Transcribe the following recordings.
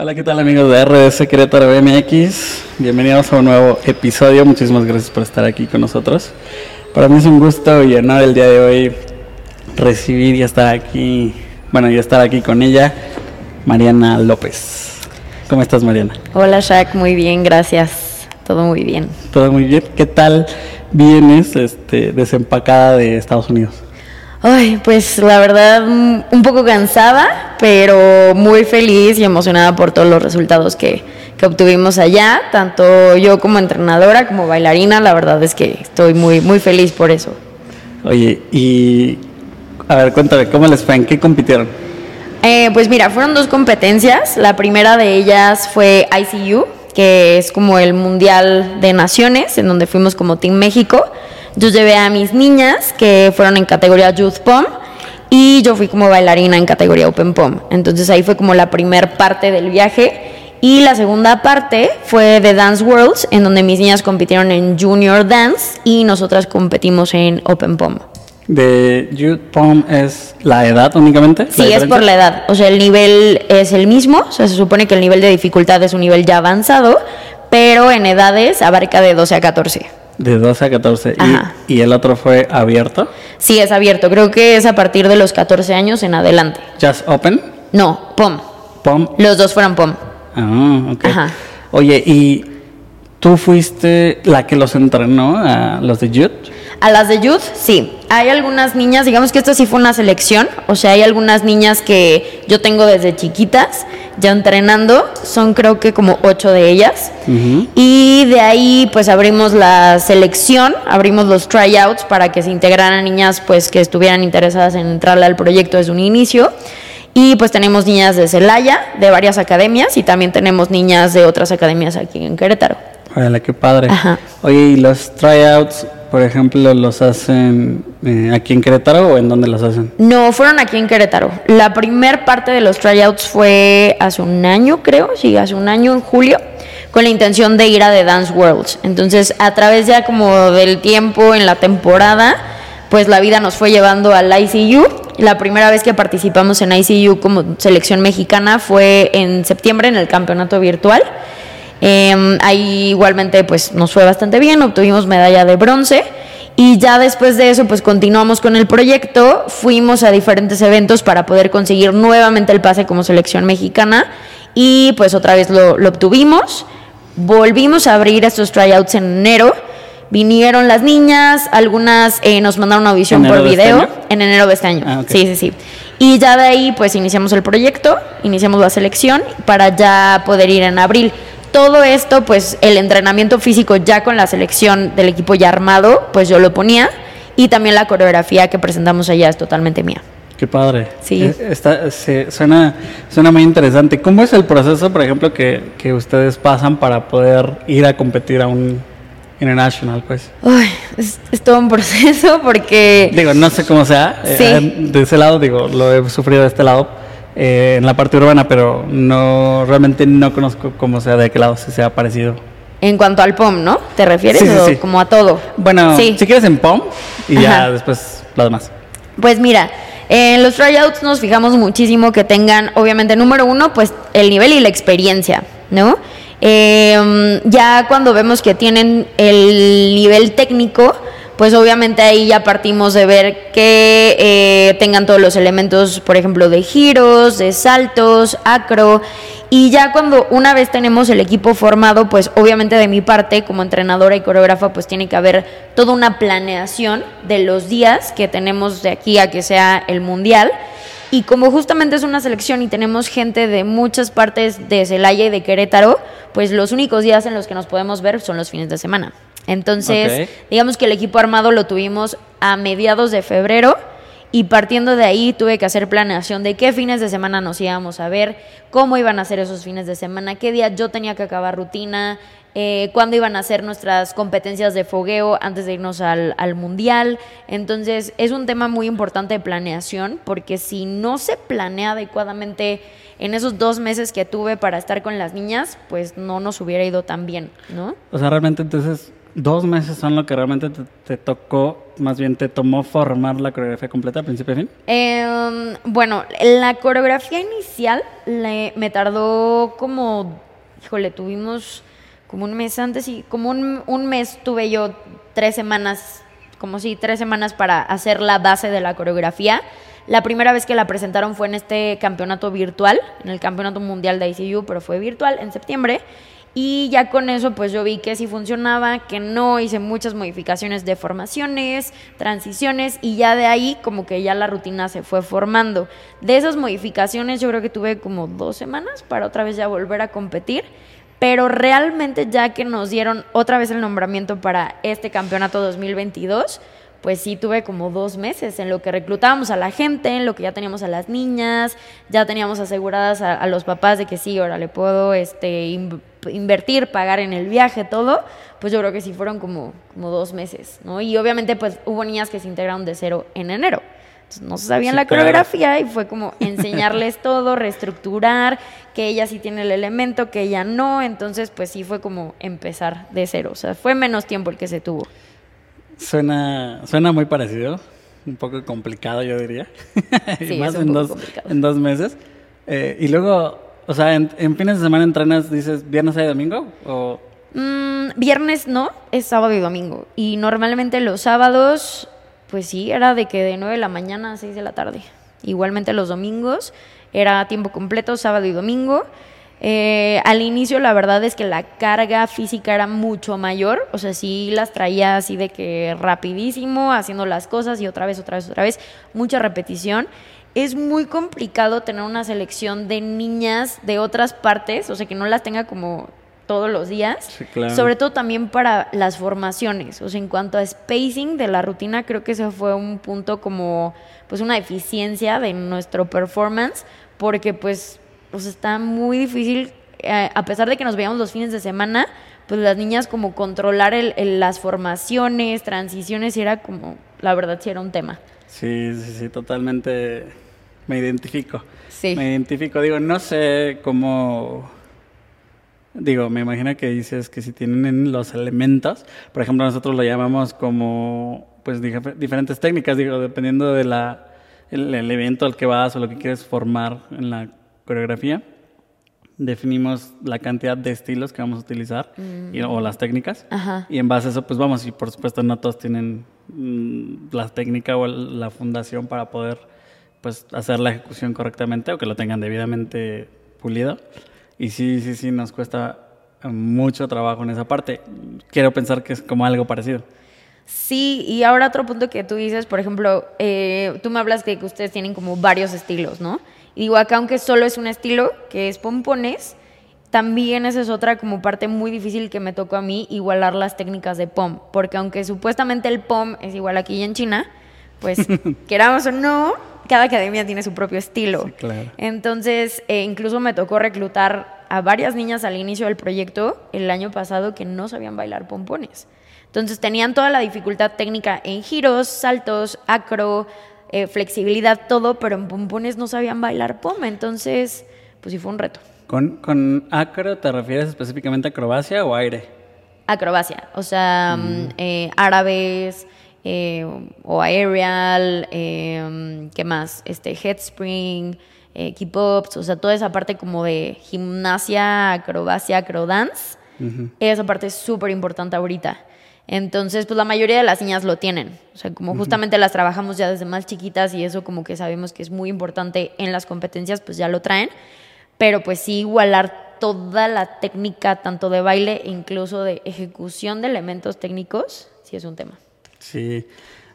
Hola, ¿qué tal amigos de RDC Querétaro BMX? Bienvenidos a un nuevo episodio. Muchísimas gracias por estar aquí con nosotros. Para mí es un gusto y honor el día de hoy recibir y estar aquí, bueno, y estar aquí con ella, Mariana López. ¿Cómo estás, Mariana? Hola, Shaq, muy bien, gracias. Todo muy bien. Todo muy bien. ¿Qué tal vienes este, desempacada de Estados Unidos? Ay, pues la verdad un poco cansada, pero muy feliz y emocionada por todos los resultados que, que obtuvimos allá, tanto yo como entrenadora como bailarina, la verdad es que estoy muy muy feliz por eso. Oye, y a ver, cuéntame, ¿cómo les fue? ¿En qué compitieron? Eh, pues mira, fueron dos competencias. La primera de ellas fue ICU, que es como el Mundial de Naciones, en donde fuimos como Team México. Yo llevé a mis niñas que fueron en categoría Youth Pom y yo fui como bailarina en categoría Open Pom. Entonces ahí fue como la primer parte del viaje. Y la segunda parte fue de Dance Worlds, en donde mis niñas compitieron en Junior Dance y nosotras competimos en Open Pom. ¿De Youth Pom es la edad únicamente? Sí, es por la edad. O sea, el nivel es el mismo. O sea, se supone que el nivel de dificultad es un nivel ya avanzado, pero en edades abarca de 12 a 14. De 12 a 14. ¿Y, ¿Y, el otro fue abierto? Sí, es abierto. Creo que es a partir de los 14 años en adelante. ¿Just Open? No, POM. ¿POM? Los dos fueron POM. Ah, ok. Ajá. Oye, ¿y tú fuiste la que los entrenó a los de Youth? A las de Youth, sí. Hay algunas niñas, digamos que esto sí fue una selección, o sea, hay algunas niñas que yo tengo desde chiquitas ya entrenando, son creo que como ocho de ellas. Y de ahí pues abrimos la selección, abrimos los tryouts para que se integraran niñas pues que estuvieran interesadas en entrarle al proyecto desde un inicio. Y pues tenemos niñas de Celaya, de varias academias, y también tenemos niñas de otras academias aquí en Querétaro. Órale, qué padre. Oye, ¿y los tryouts por ejemplo, los hacen eh, aquí en Querétaro o en dónde los hacen? No, fueron aquí en Querétaro. La primer parte de los tryouts fue hace un año, creo, sí, hace un año, en julio, con la intención de ir a The Dance Worlds. Entonces, a través ya como del tiempo en la temporada, pues la vida nos fue llevando al ICU. La primera vez que participamos en ICU como selección mexicana fue en septiembre en el campeonato virtual. Em, ahí igualmente pues nos fue bastante bien, obtuvimos medalla de bronce. Y ya después de eso pues continuamos con el proyecto, fuimos a diferentes eventos para poder conseguir nuevamente el pase como selección mexicana. Y pues otra vez lo, obtuvimos, volvimos a abrir estos tryouts en enero. Vinieron las niñas, algunas eh, nos mandaron una audición por este video. en enero de este año. Ah, sí, sí, sí. Y ya de ahí pues iniciamos el proyecto, iniciamos la selección para ya poder ir en abril todo esto, pues el entrenamiento físico ya con la selección del equipo ya armado, pues yo lo ponía. Y también la coreografía que presentamos allá es totalmente mía. Qué padre. Sí. Eh, está, suena, suena muy interesante. ¿Cómo es el proceso, por ejemplo, que, que ustedes pasan para poder ir a competir a un international, pues? Uy, es, todo un proceso porque... Digo, no sé cómo sea. Sí. Eh, de ese lado, digo, lo he sufrido de este lado eh, en la parte urbana, pero no realmente no conozco cómo sea de qué lado se ha parecido. En cuanto al POM, ¿no? ¿Te refieres? Sí, Como a todo. Bueno, si quieres en POM y ya después lo demás. Pues mira, en los tryouts nos fijamos muchísimo que tengan, obviamente, número uno, pues el nivel y la experiencia, ¿no? Eh, ya cuando vemos que tienen el nivel técnico, pues obviamente ahí ya partimos de ver que eh, tengan todos los elementos, por ejemplo, de giros, de saltos, acro. Y ya cuando una vez tenemos el equipo formado, pues obviamente de mi parte, como entrenadora y coreógrafa, pues tiene que haber toda una planeación de los días que tenemos de aquí a que sea el mundial. Y como justamente es una selección y tenemos gente de muchas partes de Celaya y de Querétaro, pues los únicos días en los que nos podemos ver son los fines de semana. Entonces, digamos que el equipo armado lo tuvimos a mediados de febrero y partiendo de ahí tuve que hacer planeación de qué fines de semana nos íbamos a ver, cómo iban a ser esos fines de semana, qué día yo tenía que acabar rutina, eh, cuándo iban a ser nuestras competencias de fogueo antes de irnos al, al, mundial. Entonces es un tema muy importante de planeación porque si no se planea adecuadamente en esos dos meses que tuve para estar con las niñas, pues no nos hubiera ido tan bien, ¿no? O sea, realmente entonces dos meses son lo que realmente te, tocó, más bien te tomó formar la coreografía completa, principio a fin. Em, bueno, la coreografía inicial le- me tardó como, híjole, tuvimos como un mes antes y como un, un mes tuve yo tres semanas, como si tres semanas para hacer la base de la coreografía. La primera vez que la presentaron fue en este campeonato virtual, en el campeonato mundial de ICU, pero fue virtual en septiembre. Y ya con eso, pues yo vi que sí funcionaba, que no, hice muchas modificaciones de formaciones, transiciones, y ya de ahí como que ya la rutina se fue formando. De esas modificaciones yo creo que tuve como dos semanas para otra vez ya volver a competir, pero realmente ya que nos dieron otra vez el nombramiento para este campeonato 2022, pues sí tuve como dos meses en lo que reclutábamos a la gente, en lo que ya teníamos a las niñas, ya teníamos aseguradas a, los papás de que sí, ahora le puedo este, invertir, pagar en el viaje, todo, pues yo creo que sí fueron como, como dos meses, ¿no? Y obviamente pues hubo niñas que se integraron de cero en enero. Entonces, no sabían Sí, la claro. coreografía y fue como enseñarles todo, reestructurar, que ella sí tiene el elemento, que ella no, entonces pues sí fue como empezar de cero, o sea, fue menos tiempo el que se tuvo. Suena, suena muy parecido, un poco complicado yo diría. Y Sí, más en dos, en dos meses. Eh, y luego, o sea, en, en fines de semana entrenas, dices, viernes, sábado y domingo, o Mm, viernes no, es sábado y domingo. Y normalmente los sábados, pues sí, era de que de 9 de la mañana a 6 de la tarde. Igualmente los domingos era tiempo completo, sábado y domingo. Eh, al inicio la verdad es que la carga física era mucho mayor, o sea, sí las traía así de que rapidísimo, haciendo las cosas y otra vez, otra vez, otra vez, mucha repetición. Es muy complicado tener una selección de niñas de otras partes, o sea, que no las tenga como todos los días. Sí, claro. Sobre todo también para las formaciones. O sea, en cuanto a spacing de la rutina, creo que ese fue un punto como, pues, una deficiencia de nuestro performance, porque, pues, sea, está muy difícil, eh, a pesar de que nos veíamos los fines de semana, pues las niñas como controlar el- el- las formaciones, transiciones, era como, la verdad, sí era un tema. Sí, sí, sí, totalmente me identifico. Sí. Me identifico, digo, no sé cómo... Digo, me imagino que dices que si tienen los elementos, por ejemplo, nosotros lo llamamos como, pues, dif- diferentes técnicas, digo, dependiendo de la, el, el evento al que vas o lo que quieres formar en la coreografía. Definimos la cantidad de estilos que vamos a utilizar y- o las técnicas. Ajá. Y en base a eso, pues vamos, y por supuesto no todos tienen mm, la técnica o la fundación para poder pues hacer la ejecución correctamente o que lo tengan debidamente pulido. Y sí, sí, sí, nos cuesta eh, mucho trabajo en esa parte. Quiero pensar que es como algo parecido. Sí, y ahora otro punto que tú dices, por ejemplo, eh, tú me hablas de que ustedes tienen como varios estilos, ¿no? Y digo, acá aunque solo es un estilo, que es pompones, también esa es otra como parte muy difícil que me tocó a mí, igualar las técnicas de pom, porque aunque supuestamente el pom es igual aquí y en China, pues queramos o no, cada academia tiene su propio estilo. Sí, claro. Entonces, eh, incluso me tocó reclutar a varias niñas al inicio del proyecto el año pasado que no sabían bailar pompones. Entonces tenían toda la dificultad técnica en giros, saltos, acro, eh, flexibilidad, todo, pero en pompones no sabían bailar pom. Entonces, pues sí fue un reto. ¿Con, con acro te refieres específicamente a acrobacia o aire? Acrobacia, o sea, mm, eh, árabes eh, o aerial, eh, ¿qué más? Este, headspring, keep ups, o sea, toda esa parte como de gimnasia, acrobacia, acrodance. Esa parte es súper importante ahorita. Entonces, pues la mayoría de las niñas lo tienen. O sea, como justamente las trabajamos ya desde más chiquitas y eso como que sabemos que es muy importante en las competencias, pues ya lo traen. Pero pues sí igualar toda la técnica, tanto de baile e incluso de ejecución de elementos técnicos, sí es un tema. Sí,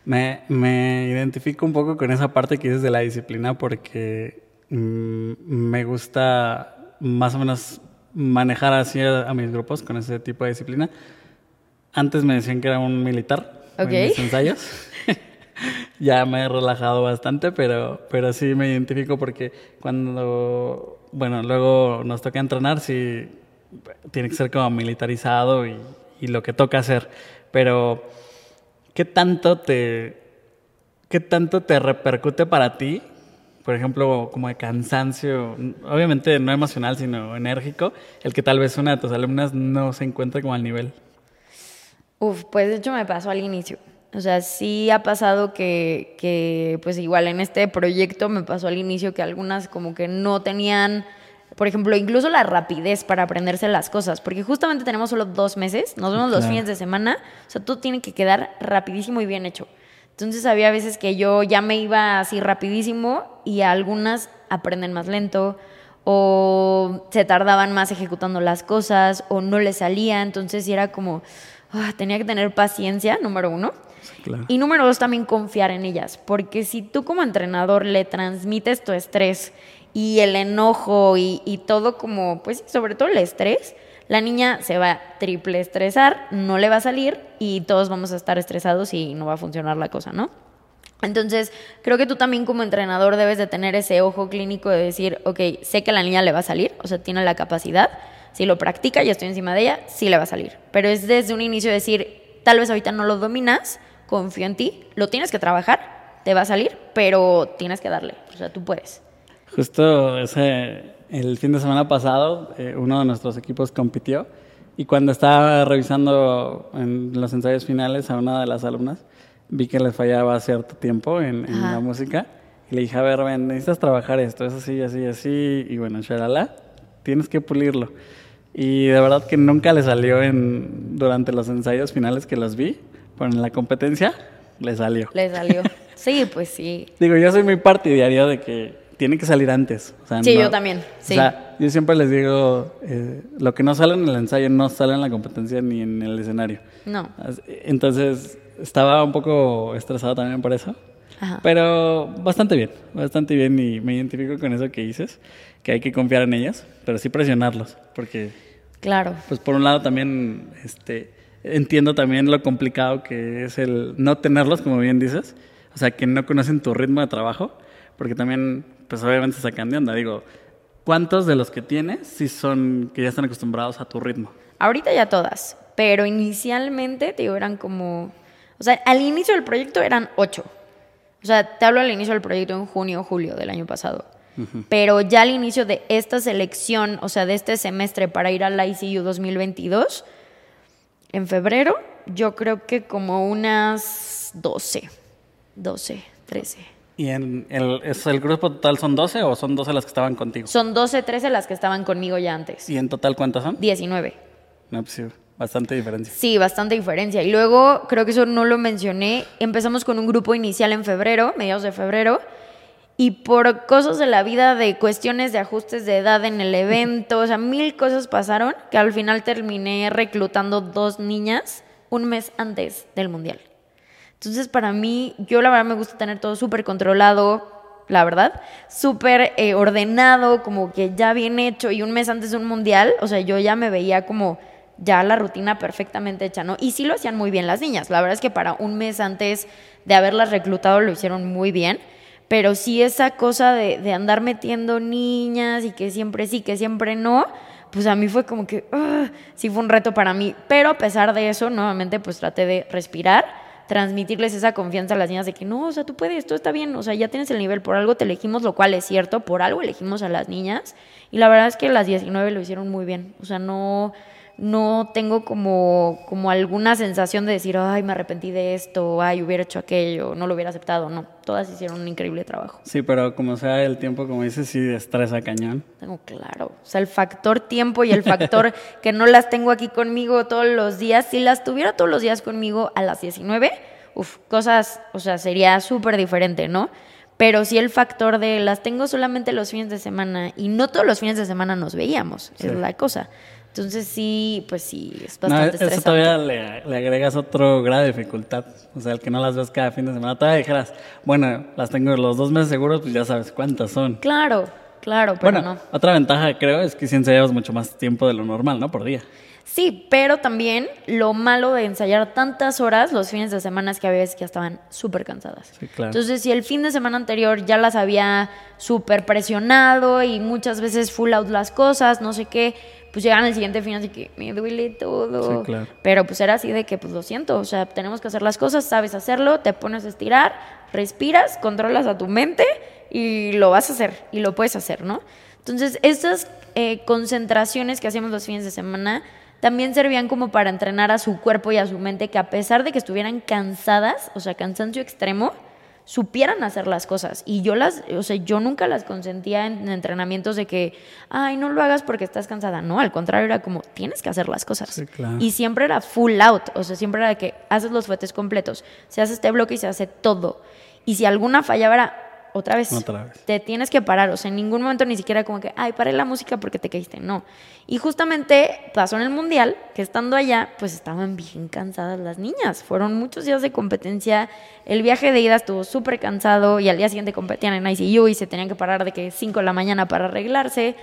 me, me identifico un poco con esa parte que dices de la disciplina porque mm, me gusta más o menos manejar así a, a mis grupos con ese tipo de disciplina. Antes me decían que era un militar Ok. en mis ensayos. ya me he relajado bastante, pero, pero sí me identifico porque cuando, bueno, luego nos toca entrenar, sí, tiene que ser como militarizado y, y lo que toca hacer. Pero, ¿qué tanto te, qué tanto te repercute para ti? Por ejemplo, como de cansancio, obviamente no emocional, sino enérgico, el que tal vez una de tus alumnas no se encuentre como al nivel. Uf, pues de hecho me pasó al inicio. O sea, sí ha pasado que, que, pues igual en este proyecto me pasó al inicio que algunas como que no tenían, por ejemplo, incluso la rapidez para aprenderse las cosas, porque justamente tenemos solo dos meses, nos vemos los fines de semana, o sea, todo tiene que quedar rapidísimo y bien hecho. Entonces había veces que yo ya me iba así rapidísimo y algunas aprenden más lento o se tardaban más ejecutando las cosas o no les salía, entonces era como, ah, tenía que tener paciencia, número uno. Y número dos, también confiar en ellas, porque si tú como entrenador le transmites tu estrés y el enojo y, todo como, pues sobre todo el estrés, la niña se va a triple estresar, no le va a salir y todos vamos a estar estresados y no va a funcionar la cosa, ¿no? Entonces, creo que tú también como entrenador debes de tener ese ojo clínico de decir, ok, sé que la niña le va a salir, o sea, tiene la capacidad, si lo practica y estoy encima de ella, sí le va a salir. Pero es desde un inicio decir, tal vez ahorita no lo dominas, confío en ti, lo tienes que trabajar, te va a salir, pero tienes que darle, o sea, tú puedes. Justo ese, el fin de semana pasado, eh, uno de nuestros equipos compitió y cuando estaba revisando en los ensayos finales a una de las alumnas, vi que le fallaba cierto tiempo en, la música y le dije, a ver, ven, necesitas trabajar esto, es así, así, así, y bueno, shalala, tienes que pulirlo. Y de verdad que nunca le salió en, durante los ensayos finales que los vi, pero en la competencia le salió. Le salió. Sí, pues sí. Digo, yo soy muy partidario de que tiene que salir antes. O sea, Sí, no- yo también, sí. O sea, yo siempre les digo, eh, lo que no sale en el ensayo no sale en la competencia ni en el escenario. No. Entonces, estaba un poco estresado también por eso. Ajá. Pero bastante bien, bastante bien y me identifico con eso que dices, que hay que confiar en ellas, pero sí presionarlos, porque Claro. pues por un lado también este, entiendo también lo complicado que es el no tenerlos, como bien dices, o sea, que no conocen tu ritmo de trabajo, porque también, pues obviamente sacan de onda. Digo, ¿cuántos de los que tienes sí son que ya están acostumbrados a tu ritmo? Ahorita ya todas, pero inicialmente, te digo, eran como... O sea, al inicio del proyecto eran ocho. O sea, te hablo al inicio del proyecto en junio o julio del año pasado. Pero ya al inicio de esta selección, o sea, de este semestre para ir al ICU 2022, en febrero, yo creo que como unas 12, 12, 13. ¿Y en el, es, el grupo total son 12 o son 12 las que estaban contigo? Son 12, 13 las que estaban conmigo ya antes. ¿Y en total cuántas son? 19. No, pues sí, bastante diferencia. Sí, bastante diferencia. Y luego, creo que eso no lo mencioné, empezamos con un grupo inicial en febrero, mediados de febrero, y por cosas de la vida, de cuestiones de ajustes de edad en el evento, o sea, mil cosas pasaron, que al final terminé reclutando dos niñas un mes antes del Mundial. Entonces, para mí, yo la verdad me gusta tener todo súper controlado, la verdad, súper eh, ordenado, como que ya bien hecho, y un mes antes de un Mundial, o sea, yo ya me veía como ya la rutina perfectamente hecha, ¿no? Y sí lo hacían muy bien las niñas. La verdad es que para un mes antes de haberlas reclutado lo hicieron muy bien. Pero sí esa cosa de, de andar metiendo niñas y que siempre sí, que siempre no, pues a mí fue como que ugh, sí fue un reto para mí. Pero a pesar de eso, nuevamente pues traté de respirar, transmitirles esa confianza a las niñas de que no, o sea, tú puedes, todo está bien, o sea, ya tienes el nivel, por algo te elegimos, lo cual es cierto, por algo elegimos a las niñas. Y la verdad es que las 19 lo hicieron muy bien. O sea, no, no tengo como, como alguna sensación de decir, ay, me arrepentí de esto, ay, hubiera hecho aquello, no lo hubiera aceptado. No, todas hicieron un increíble trabajo. Sí, pero como sea el tiempo, como dices, sí estresa cañón. Tengo claro. O sea, el factor tiempo y el factor que no las tengo aquí conmigo todos los días. Si las tuviera todos los días conmigo a las 19, uff, cosas, o sea, sería súper diferente, ¿no? Pero sí el factor de las tengo solamente los fines de semana y no todos los fines de semana nos veíamos, Sí. es la cosa. Entonces sí, pues sí, es No, bastante eso estresante. todavía le, le agregas otro grado de dificultad. O sea, el que no las ves cada fin de semana. Todavía dijeras, bueno, las tengo los dos meses seguros, pues ya sabes cuántas son. Claro, claro, pero bueno, no. otra ventaja creo es que sí ensayamos mucho más tiempo de lo normal, ¿no? Por día. Sí, pero también lo malo de ensayar tantas horas los fines de semana es que a veces ya estaban súper cansadas. Sí, claro. Entonces, si el fin de semana anterior ya las había súper presionado y muchas veces full out las cosas, no sé qué, pues llegan el siguiente fin así que me duele todo. Sí, claro. Pero pues era así de que, pues lo siento, o sea, tenemos que hacer las cosas, sabes hacerlo, te pones a estirar, respiras, controlas a tu mente y lo vas a hacer y lo puedes hacer, ¿no? Entonces, estas eh, concentraciones que hacíamos los fines de semana también servían como para entrenar a su cuerpo y a su mente que a pesar de que estuvieran cansadas, o sea, cansancio extremo, supieran hacer las cosas. Y yo las, o sea, yo nunca las consentía en, entrenamientos de que, ay, no lo hagas porque estás cansada. No, al contrario, era como, tienes que hacer las cosas. Y siempre era full out, o sea, siempre era de que haces los fuetes completos, se hace este bloque y se hace todo. Y si alguna fallaba era, otra vez. Te tienes que parar. O sea, en ningún momento ni siquiera como que, ay, paré la música porque te caíste. No. Y justamente pasó en el mundial que estando allá, pues estaban bien cansadas las niñas. Fueron muchos días de competencia. El viaje de ida estuvo súper cansado y al día siguiente competían en ICU y se tenían que parar de que 5 de la mañana para arreglarse.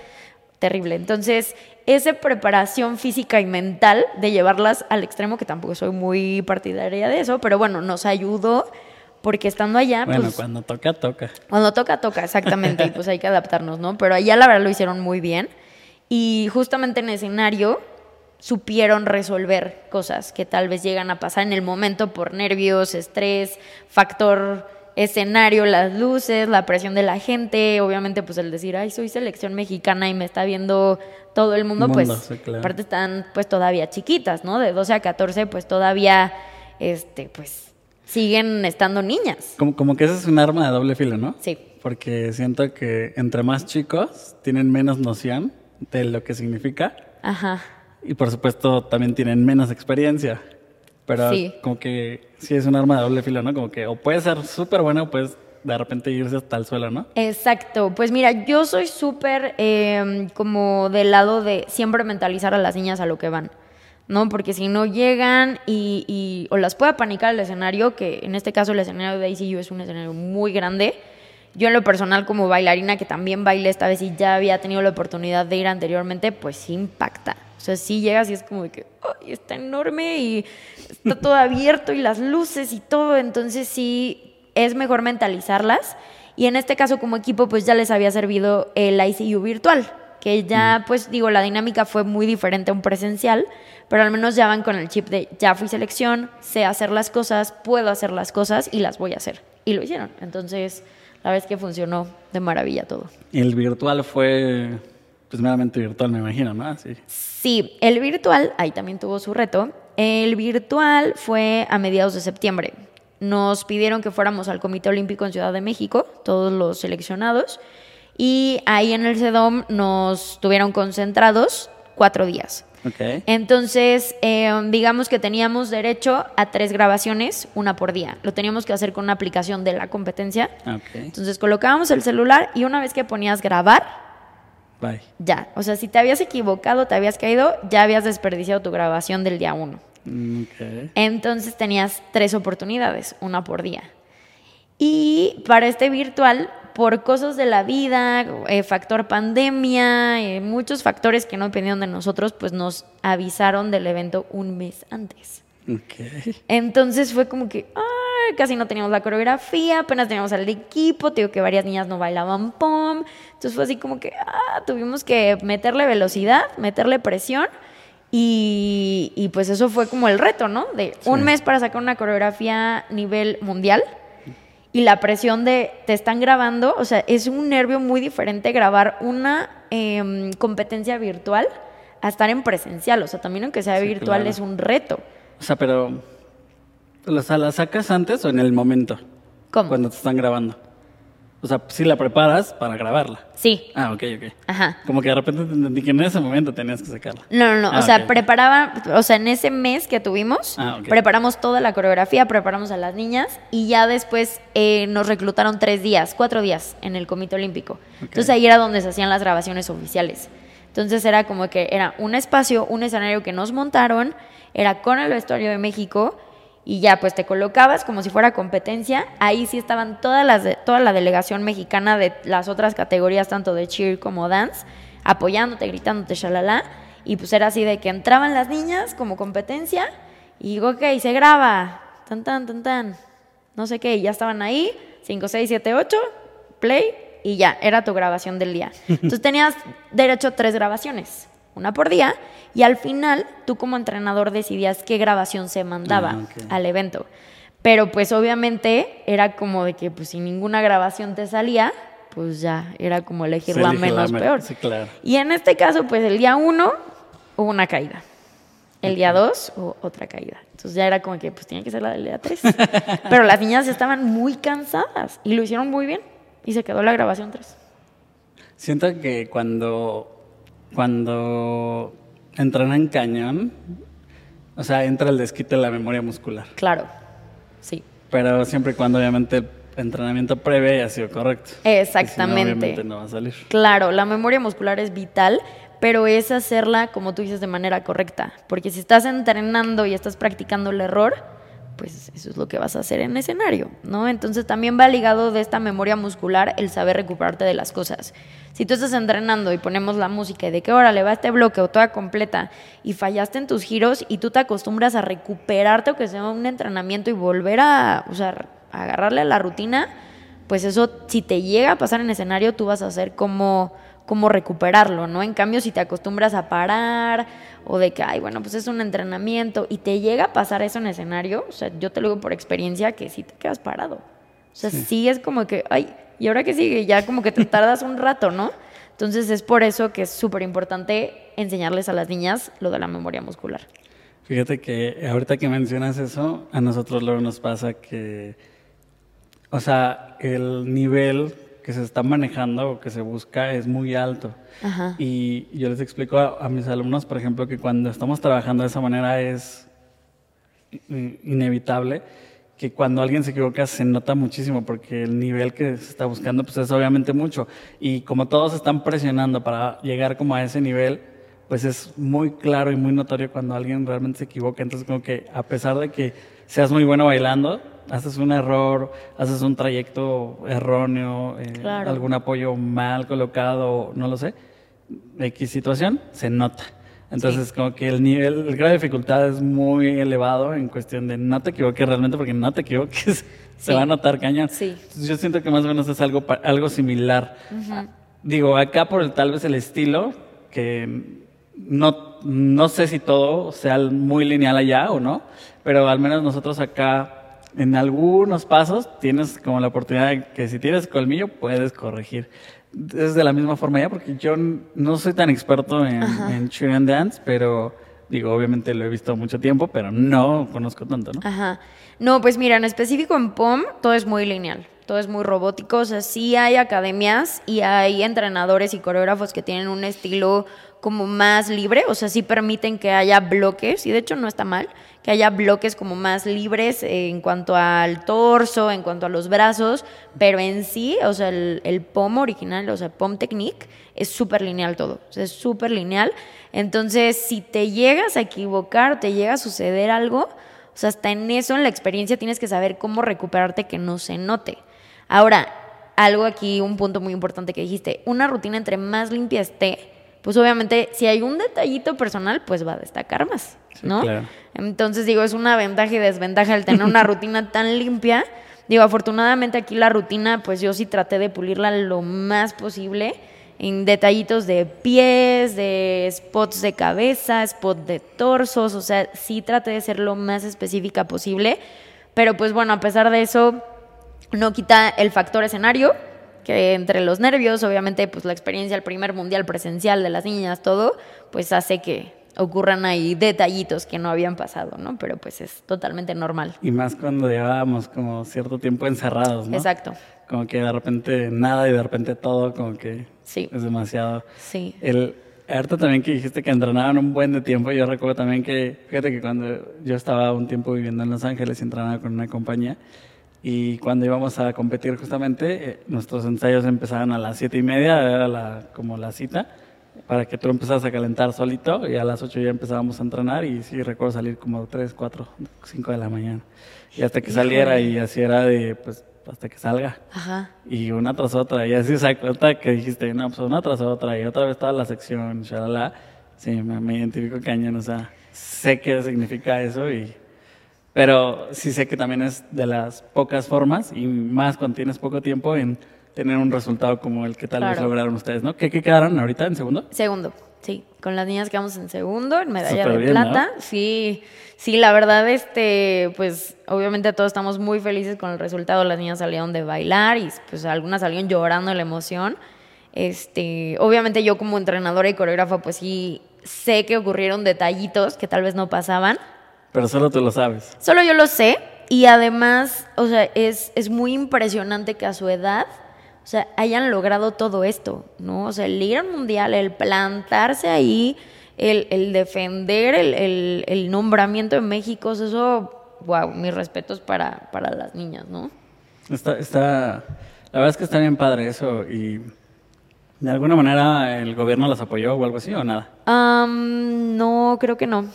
Terrible. Entonces, esa preparación física y mental de llevarlas al extremo, que tampoco soy muy partidaria de eso, pero bueno, nos ayudó porque estando allá... Bueno, pues, cuando toca, toca. Cuando toca, toca, exactamente, y pues hay que adaptarnos, ¿no? Pero allá la verdad lo hicieron muy bien y justamente en escenario supieron resolver cosas que tal vez llegan a pasar en el momento por nervios, estrés, factor escenario, las luces, la presión de la gente, obviamente pues el decir, ay, soy selección mexicana y me está viendo todo el mundo, pues aparte están pues todavía chiquitas, ¿no? De 12 a 14 pues todavía, este, pues siguen estando niñas. Como, como que ese es un arma de doble filo, ¿no? Sí. Porque siento que entre más chicos tienen menos noción de lo que significa. Ajá. Y por supuesto también tienen menos experiencia. Pero como que sí es un arma de doble filo, ¿no? Como que o puede ser súper bueno o puedes de repente irse hasta el suelo, ¿no? Exacto. Pues mira, yo soy súper em, como del lado de siempre mentalizar a las niñas a lo que van. ¿No? Porque si no llegan y, o las puede panicar el escenario, que en este caso el escenario de ICU es un escenario muy grande. Yo en lo personal como bailarina, que también bailé esta vez y ya había tenido la oportunidad de ir anteriormente, pues sí impacta. O sea, sí llegas y es como de que ¡ay, está enorme y está todo abierto y las luces y todo. Entonces sí es mejor mentalizarlas. Y en este caso como equipo pues ya les había servido el ICU virtual que ya, pues digo, la dinámica fue muy diferente a un presencial, pero al menos ya van con el chip de ya fui selección, sé hacer las cosas, puedo hacer las cosas y las voy a hacer. Y lo hicieron. Entonces, la vez que funcionó de maravilla todo. El virtual fue, pues meramente virtual, me imagino, ¿no? Sí. sí, el virtual, ahí también tuvo su reto. El virtual fue a mediados de septiembre. Nos pidieron que fuéramos al Comité Olímpico en Ciudad de México, todos los seleccionados y ahí en el CEDOM nos tuvieron concentrados cuatro días. Okay. Entonces, em, digamos que teníamos derecho a tres grabaciones, una por día. Lo teníamos que hacer con una aplicación de la competencia. Okay. Entonces, colocábamos el celular y una vez que ponías grabar, Bye. ya. O sea, si te habías equivocado, te habías caído, ya habías desperdiciado tu grabación del día uno. Mm, okay. Entonces, tenías tres oportunidades, una por día. Y para este virtual por cosas de la vida, eh, factor pandemia, eh, muchos factores que no dependieron de nosotros, pues nos avisaron del evento un mes antes. Entonces fue como que casi no teníamos la coreografía, apenas teníamos al equipo, te digo que varias niñas no bailaban pom. Entonces fue así como que ah, tuvimos que meterle velocidad, meterle presión. Y, y, pues eso fue como el reto, ¿no? De un mes para sacar una coreografía nivel mundial y la presión de te están grabando, o sea, es un nervio muy diferente grabar una em, competencia virtual a estar en presencial, o sea, también aunque sea virtual es un reto. O sea, pero, sea, ¿la sacas antes o en el momento? ¿Cómo? Cuando te están grabando. O sea, sí la preparas para grabarla. Sí. Ah, ok, ok. Ajá. Como que de repente te entendí que en ese momento tenías que sacarla. No, no, no. o ah, sea, preparaba, o sea, en ese mes que tuvimos, ah, preparamos toda la coreografía, preparamos a las niñas y ya después eh, nos reclutaron tres días, cuatro días en el Comité Olímpico. Entonces ahí era donde se hacían las grabaciones oficiales. Entonces era como que era un espacio, un escenario que nos montaron, era con el vestuario de México y ya pues te colocabas como si fuera competencia. Ahí sí estaban todas las de, toda la delegación mexicana de las otras categorías, tanto de cheer como dance, apoyándote, gritándote, shalala. Y pues era así de que entraban las niñas como competencia y digo, ok, se graba, tan, tan, tan, tan, no sé qué, y ya estaban ahí, 5, 6, 7, 8, play, y ya, era tu grabación del día. Entonces tenías derecho a tres grabaciones una por día, y al final tú como entrenador decidías qué grabación se mandaba ah, al evento. Pero pues obviamente era como de que pues si ninguna grabación te salía, pues ya era como elegir la menos peor. Sí, claro. Y en este caso, pues el día uno hubo una caída. el día 2 o otra caída. Entonces ya era como que pues tenía que ser la del día 3. Pero las niñas estaban muy cansadas y lo hicieron muy bien y se quedó la grabación 3. Siento que cuando, cuando entrenan cañón, o sea, entra el desquite de la memoria muscular. Claro, sí. Pero siempre y cuando obviamente el entrenamiento previo haya sido correcto. Exactamente. Si no, obviamente no va a salir. Claro, la memoria muscular es vital, pero es hacerla, como tú dices, de manera correcta. Porque si estás entrenando y estás practicando el error, pues eso es lo que vas a hacer en escenario, ¿no? Entonces también va ligado de esta memoria muscular el saber recuperarte de las cosas. Si tú estás entrenando y ponemos la música y de qué hora le va este bloque o toda completa y fallaste en tus giros y tú te acostumbras a recuperarte o que sea un entrenamiento y volver a, o sea, a agarrarle a la rutina, pues eso si te llega a pasar en escenario tú vas a hacer como cómo recuperarlo, ¿no? En cambio, si te acostumbras a parar o de que, ay, bueno, pues es un entrenamiento y te llega a pasar eso en escenario, o sea, yo te lo digo por experiencia que sí te quedas parado. O sea, sí, es como que, ay, ¿y ahora qué sigue? Ya como que te tardas un rato, ¿no? Entonces es por eso que es súper importante enseñarles a las niñas lo de la memoria muscular. Fíjate que ahorita que mencionas eso, a nosotros luego nos pasa que, o sea, el nivel que se está manejando o que se busca es muy alto. Y yo les explico a, mis alumnos, por ejemplo, que cuando estamos trabajando de esa manera es inevitable que cuando alguien se equivoca se nota muchísimo porque el nivel que se está buscando pues es obviamente mucho. Y como todos están presionando para llegar como a ese nivel pues es muy claro y muy notorio cuando alguien realmente se equivoca. Entonces como que a pesar de que seas muy bueno bailando haces un error, haces un trayecto erróneo, eh, algún apoyo mal colocado, no lo sé, X situación, se nota. Entonces, como que el nivel, el grado de dificultad es muy elevado en cuestión de no te equivoques realmente, porque no te equivoques, se va a notar cañón. yo siento que más o menos es algo, algo similar. Digo, acá por el, tal vez el estilo, que no, no sé si todo sea muy lineal allá o no, pero al menos nosotros acá en algunos pasos tienes como la oportunidad de que si tienes colmillo puedes corregir. Es de la misma forma ya, porque yo no soy tan experto en, en Dance, pero digo, obviamente lo he visto mucho tiempo, pero no conozco tanto, ¿no? Ajá. No, pues mira, en específico en POM todo es muy lineal, todo es muy robótico, o sea, sí hay academias y hay entrenadores y coreógrafos que tienen un estilo como más libre, o sea, sí permiten que haya bloques, y de hecho no está mal, que haya bloques como más libres en cuanto al torso, en cuanto a los brazos, pero en sí, o sea, el, POM original, o sea, POM Technique, es súper lineal todo, es súper lineal. Entonces, si te llegas a equivocar, te llega a suceder algo, o sea, hasta en eso, en la experiencia, tienes que saber cómo recuperarte que no se note. Ahora, algo aquí, un punto muy importante que dijiste, una rutina entre más limpia esté, pues obviamente si hay un detallito personal, pues va a destacar más, ¿no? Entonces digo, es una ventaja y desventaja el tener una rutina tan limpia. Digo, afortunadamente aquí la rutina, pues yo sí traté de pulirla lo más posible en detallitos de pies, de spots de cabeza, spots de torsos, o sea, sí traté de ser lo más específica posible, pero pues bueno, a pesar de eso, no quita el factor escenario, que entre los nervios, obviamente, pues la experiencia, el primer mundial presencial de las niñas, todo, pues hace que ocurran ahí detallitos que no habían pasado, ¿no? Pero pues es totalmente normal. Y más cuando llevábamos como cierto tiempo encerrados, ¿no? Exacto. Como que de repente nada y de repente todo, como que sí. es demasiado. Sí. El, ahorita también que dijiste que entrenaban un buen de tiempo, yo recuerdo también que, fíjate que cuando yo estaba un tiempo viviendo en Los Ángeles y entrenaba con una compañía, y cuando íbamos a competir justamente, eh, nuestros ensayos empezaban a las siete y media, era la, como la cita, para que tú empezaras a calentar solito y a las ocho ya empezábamos a entrenar y sí recuerdo salir como tres, cuatro, cinco de la mañana. Y hasta que saliera y así era de, pues, hasta que salga. Ajá. Y una tras otra, y así se cuenta que dijiste, no, pues una tras otra, y otra vez estaba la sección, shalala. Sí, me, me identifico cañón, o sea, sé qué significa eso y pero sí sé que también es de las pocas formas, y más cuando tienes poco tiempo, en tener un resultado como el que tal vez lograron ustedes, ¿no? ¿Qué, quedaron ahorita en segundo? Segundo, sí. Con las niñas quedamos en segundo, en medalla de plata. Sí, sí, la verdad, este, pues obviamente todos estamos muy felices con el resultado. Las niñas salieron de bailar y pues algunas salieron llorando de la emoción. Este, obviamente yo como entrenadora y coreógrafa, pues sí, sé que ocurrieron detallitos que tal vez no pasaban. Pero solo tú lo sabes. Solo yo lo sé. Y además, o sea, es, es muy impresionante que a su edad, o sea, hayan logrado todo esto, ¿no? O sea, el ir al mundial, el plantarse ahí, el, el defender el, el, el nombramiento de México, eso, wow, mis respetos para, para las niñas, ¿no? Está, está, la verdad es que está bien padre eso y de alguna manera el gobierno las apoyó o algo así o nada. Am, no, creo que no.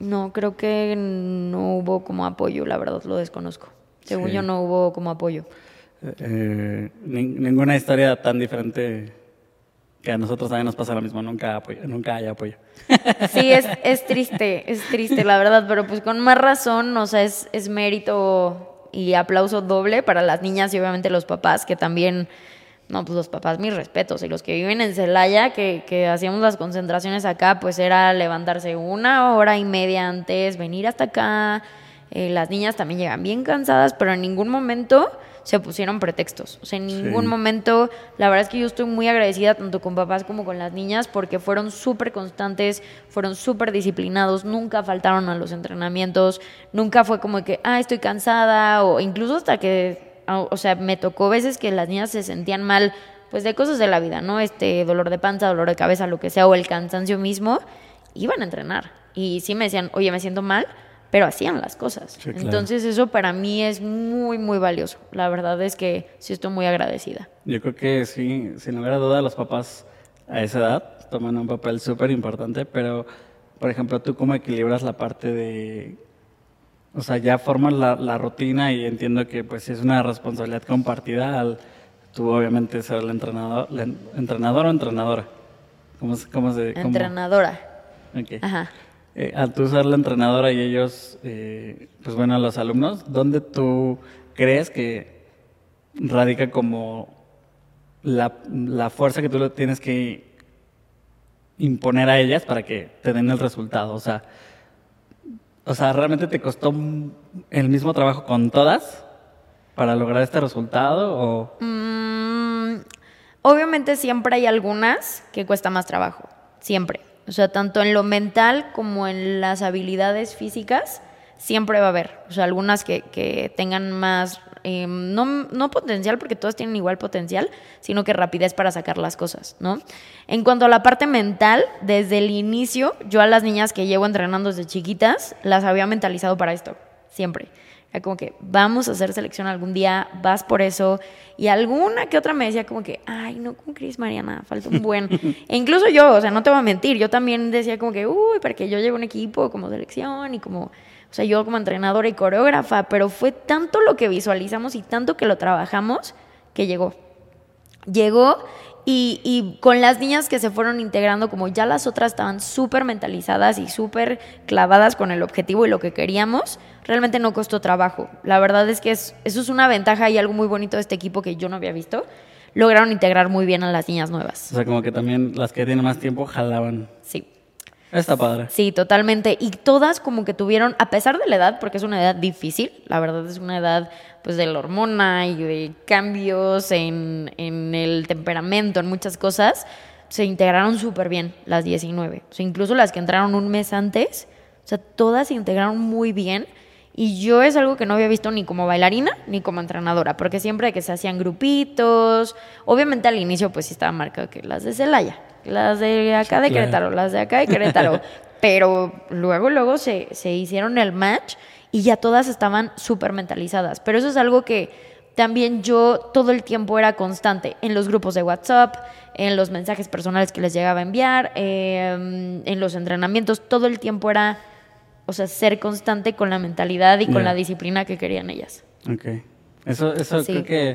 No, creo que no hubo como apoyo, la verdad lo desconozco. Según Sí. yo no hubo como apoyo. Eh, nin- ninguna historia tan diferente que a nosotros también nos pasa lo mismo, nunca, apoyo, nunca hay apoyo. Sí, es, es triste, es triste, la verdad, pero pues con más razón, o sea, es, es mérito y aplauso doble para las niñas y obviamente los papás, que también, no, pues los papás, mis respetos, y los que viven en Celaya, que, que hacíamos las concentraciones acá, pues era levantarse una hora y media antes, venir hasta acá, eh, las niñas también llegan bien cansadas, pero en ningún momento se pusieron pretextos. O sea, en ningún Sí. momento, la verdad es que yo estoy muy agradecida tanto con papás como con las niñas porque fueron súper constantes, fueron súper disciplinados, nunca faltaron a los entrenamientos, nunca fue como que, ah, estoy cansada, o incluso hasta que, o sea, me tocó veces que las niñas se sentían mal, pues de cosas de la vida, ¿no? Este dolor de panza, dolor de cabeza, lo que sea, o el cansancio mismo, iban a entrenar. Y sí me decían, oye, me siento mal, pero hacían las cosas. Sí, claro. Entonces eso para mí es muy, muy valioso. La verdad es que sí estoy muy agradecida. Yo creo que sí, sin lugar a duda, los papás a esa edad toman un papel súper importante, pero, por ejemplo, ¿tú cómo equilibras la parte de... O sea, ya formas la, la rutina y entiendo que pues es una responsabilidad compartida al tú obviamente ser el entrenador, la en- entrenador o entrenadora. ¿Cómo, se- cómo se...? cómo? Entrenadora. Ok. Ajá. Eh, al tú ser la entrenadora y ellos, eh, pues bueno, los alumnos, ¿dónde tú crees que radica como la, la fuerza que tú le tienes que imponer a ellas para que te den el resultado? O sea, o sea, ¿realmente te costó el mismo trabajo con todas para lograr este resultado? O... Mm, obviamente siempre hay algunas que cuesta más trabajo, siempre. O sea, tanto en lo mental como en las habilidades físicas, siempre va a haber. O sea, algunas que, que tengan más, eh, no, no potencial, porque todas tienen igual potencial, sino que rapidez para sacar las cosas, ¿no? En cuanto a la parte mental, desde el inicio, yo a las niñas que llevo entrenando desde chiquitas, las había mentalizado para esto, siempre. Era como que vamos a hacer selección algún día, vas por eso. Y alguna que otra me decía como que, ay, no, ¿cómo crees, Mariana? Falta un buen. e incluso yo, o sea, no te voy a mentir, yo también decía como que, uy, porque yo llevo un equipo como selección y como, o sea, yo como entrenadora y coreógrafa, pero fue tanto lo que visualizamos y tanto que lo trabajamos que llegó llegó y, y con las niñas que se fueron integrando, como ya las otras estaban súper mentalizadas y súper clavadas con el objetivo y lo que queríamos, realmente no costó trabajo. La verdad es que es- eso es una ventaja y algo muy bonito de este equipo que yo no había visto. Lograron integrar muy bien a las niñas nuevas. O sea, como que también las que tienen más tiempo jalaban. Sí. Está padre. Sí, totalmente. Y todas como que tuvieron, a pesar de la edad, porque es una edad difícil, la verdad es una edad pues de la hormona y de cambios en, en el temperamento, en muchas cosas, se integraron súper bien las 19. O sea, incluso las que entraron un mes antes, o sea, todas se integraron muy bien. Y yo es algo que no había visto ni como bailarina ni como entrenadora, porque siempre que se hacían grupitos, obviamente al inicio pues sí estaba marcado que las de Celaya, las de acá de claro. Querétaro, las de acá de Querétaro, pero luego, luego se, se hicieron el match y ya todas estaban súper mentalizadas. Pero eso es algo que también yo todo el tiempo era constante en los grupos de WhatsApp, en los mensajes personales que les llegaba a enviar, eh, en los entrenamientos, todo el tiempo era, o sea, ser constante con la mentalidad y con la disciplina que querían ellas. Ok. Eso, eso Sí. creo que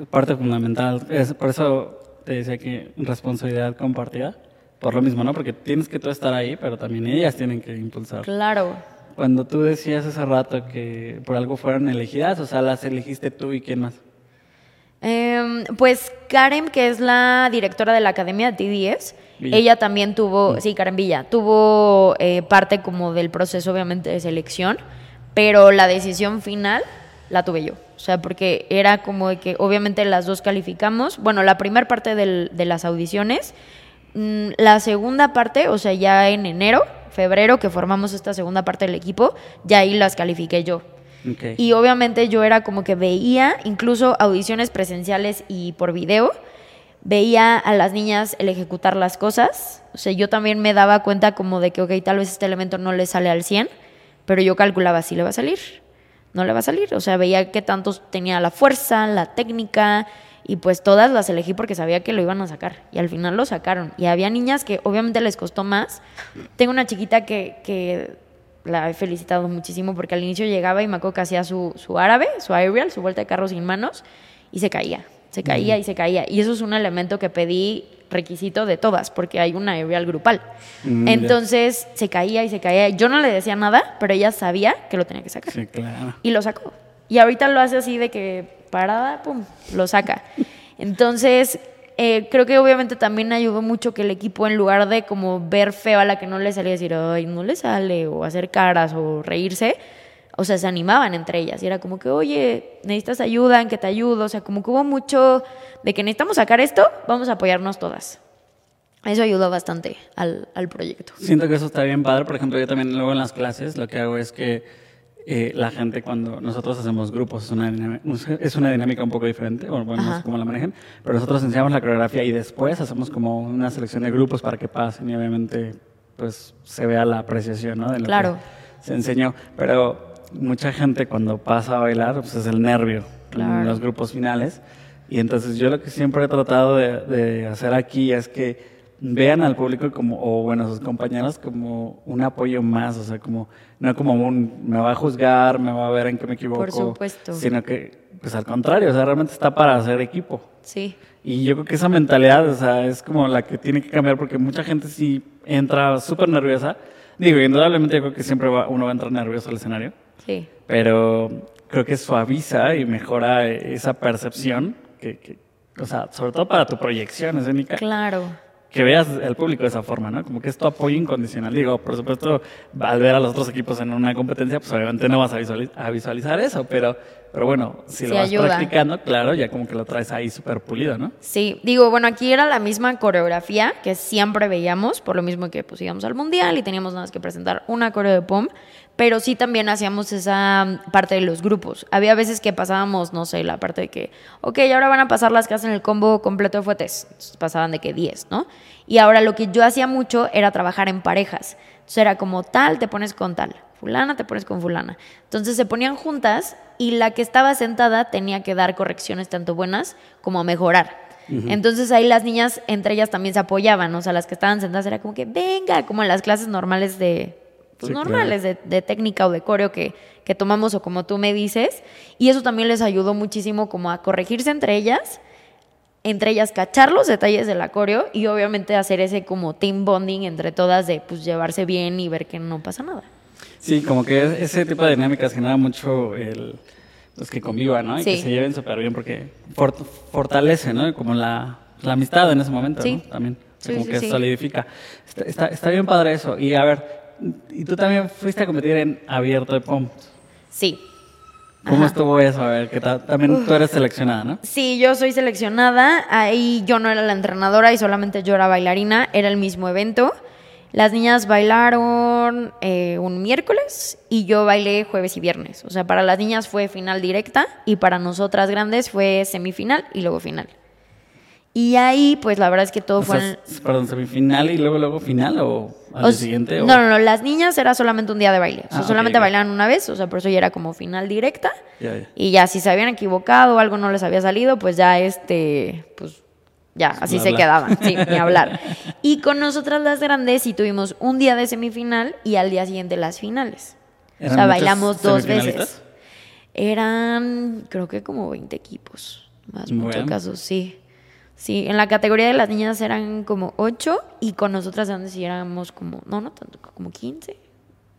es parte fundamental. Es, por eso te decía que responsabilidad compartida. Por lo mismo, ¿no? Porque tienes que tú estar ahí, pero también ellas tienen que impulsar. Claro. Cuando tú decías hace rato que por algo fueron elegidas, o sea, las elegiste tú y quién más. Em, pues Karen, que es la directora de la Academia de TDS, Villa. ella también tuvo, sí, Karen Villa, tuvo eh, parte como del proceso obviamente de selección, pero la decisión final la tuve yo. O sea, porque era como de que obviamente las dos calificamos. Bueno, la primera parte del- de las audiciones mm, la segunda parte, o sea, ya en enero, febrero, que formamos esta segunda parte del equipo, ya ahí las califiqué yo. Ok. Y obviamente yo era como que veía incluso audiciones presenciales y por video, veía a las niñas el ejecutar las cosas. O sea, yo también me daba cuenta como de que, ok, tal vez este elemento no le sale al 100, pero yo calculaba si le va a salir. No le va a salir. O sea, veía que tantos tenía la fuerza, la técnica, y pues todas las elegí porque sabía que lo iban a sacar. Y al final lo sacaron. Y había niñas que obviamente les costó más. Tengo una chiquita que, que la he felicitado muchísimo porque al inicio llegaba y me acuerdo que hacía su, su árabe, su aerial, su vuelta de carro sin manos, y se caía. Se caía y se caía. Y eso es un elemento que pedí requisito de todas, porque hay una aerial grupal. Mm, ya. Entonces se caía y se caía. Yo no le decía nada, pero ella sabía que lo tenía que sacar. Sí, claro. Y lo sacó. Y ahorita lo hace así de que parada, pum, lo saca. Entonces, eh, creo que obviamente también ayudó mucho que el equipo, en lugar de como ver feo a la que no le salía, decir, ay, no le sale, o hacer caras, o reírse, o sea, se animaban entre ellas. Y era como que, oye, necesitas ayuda, en que te ayudo. O sea, como que hubo mucho de que necesitamos sacar esto, vamos a apoyarnos todas. Eso ayudó bastante al, al proyecto. Siento que eso está bien padre. Por ejemplo, yo también luego en las clases lo que hago es que eh, la gente cuando nosotros hacemos grupos es una, dinámica, es una dinámica un poco diferente, o bueno, no sé cómo la manejan, pero nosotros enseñamos la coreografía y después hacemos como una selección de grupos para que pasen y obviamente pues se vea la apreciación ¿no? de lo Claro. que se enseñó. Pero mucha gente cuando pasa a bailar pues es el nervio Claro. en los grupos finales. Y entonces yo lo que siempre he tratado de, de hacer aquí es que vean al público como, o bueno, a sus compañeros como un apoyo más, o sea, como, no como un, me va a juzgar, me va a ver en qué me equivoco. Por supuesto. Sino que, pues al contrario, o sea, realmente está para hacer equipo. Sí. Y yo creo que esa mentalidad, o sea, es como la que tiene que cambiar porque mucha gente sí entra súper nerviosa. Digo, indudablemente yo creo que siempre va- uno va a entrar nervioso al escenario, Sí. pero creo que suaviza y mejora esa percepción, que, que- o sea, sobre todo para tu proyección escénica, Claro. que veas el público de esa forma, ¿no? Como que es tu apoyo incondicional. Digo, por supuesto, al ver a los otros equipos en una competencia, pues obviamente no vas a visualiz- a visualizar, eso, pero, pero bueno, si Sí lo vas ayuda. practicando, claro, ya como que lo traes ahí súper pulido, ¿no? Sí, digo, bueno, aquí era la misma coreografía que siempre veíamos, por lo mismo que pues íbamos al mundial y teníamos nada más que presentar una coreo de POM, pero sí también hacíamos esa parte de los grupos. Había veces que pasábamos, no sé, la parte de que, ok, ahora van a pasar las que hacen el combo completo de fuetes. Entonces pasaban de que 10, ¿no? Y ahora lo que yo hacía mucho era trabajar en parejas. Entonces era como tal, te pones con tal, fulana, te pones con fulana. Entonces se ponían juntas y la que estaba sentada tenía que dar correcciones tanto buenas como mejorar. Entonces ahí las niñas entre ellas también se apoyaban, o sea, las que estaban sentadas era como que venga, como en las clases normales de pues, Sí, claro. normales de, de técnica o de coreo que, que tomamos o como tú me dices, y eso también les ayudó muchísimo como a corregirse entre ellas, entre ellas cachar los detalles del coreo y obviamente hacer ese como team bonding entre todas de pues llevarse bien y ver que no pasa nada. Sí, como que es- ese tipo de dinámicas genera mucho el pues que convivan, ¿no? Y que Sí. se lleven súper bien porque for- fortalece, ¿no? Como la, la amistad en ese momento, Sí. ¿no? También. O sea, Sí, como que solidifica. Está, está, está bien padre eso. Y a ver, y tú también fuiste a competir en abierto de POM. Sí. ¿Cómo estuvo eso? A ver, que también tú eres seleccionada, ¿no? Sí, yo soy seleccionada. Ahí yo no era la entrenadora y solamente yo era bailarina. Era el mismo evento. Las niñas bailaron eh, un miércoles y yo bailé jueves y viernes. O sea, para las niñas fue final directa y para nosotras grandes fue semifinal y luego final. Y ahí, pues la verdad es que todo O fue... sea, en- perdón, semifinal y luego, luego final o al o siguiente. o- No, no, no, las niñas era solamente un día de baile. O sea, Ah, solamente ok. bailaban una vez, o sea, por eso ya era como final directa. Y ya, si se habían equivocado o algo no les había salido, pues ya este, pues ya, así se quedaban, sí, ni hablar. Y con nosotras las grandes sí tuvimos un día de semifinal y al día siguiente las finales. O ¿Eran sea, bailamos dos veces. Eran, creo que como 20 equipos, más muchos casos, sí. Sí, en la categoría de las niñas eran como 8 y con nosotras grandes sí éramos como, no, no tanto, como 15,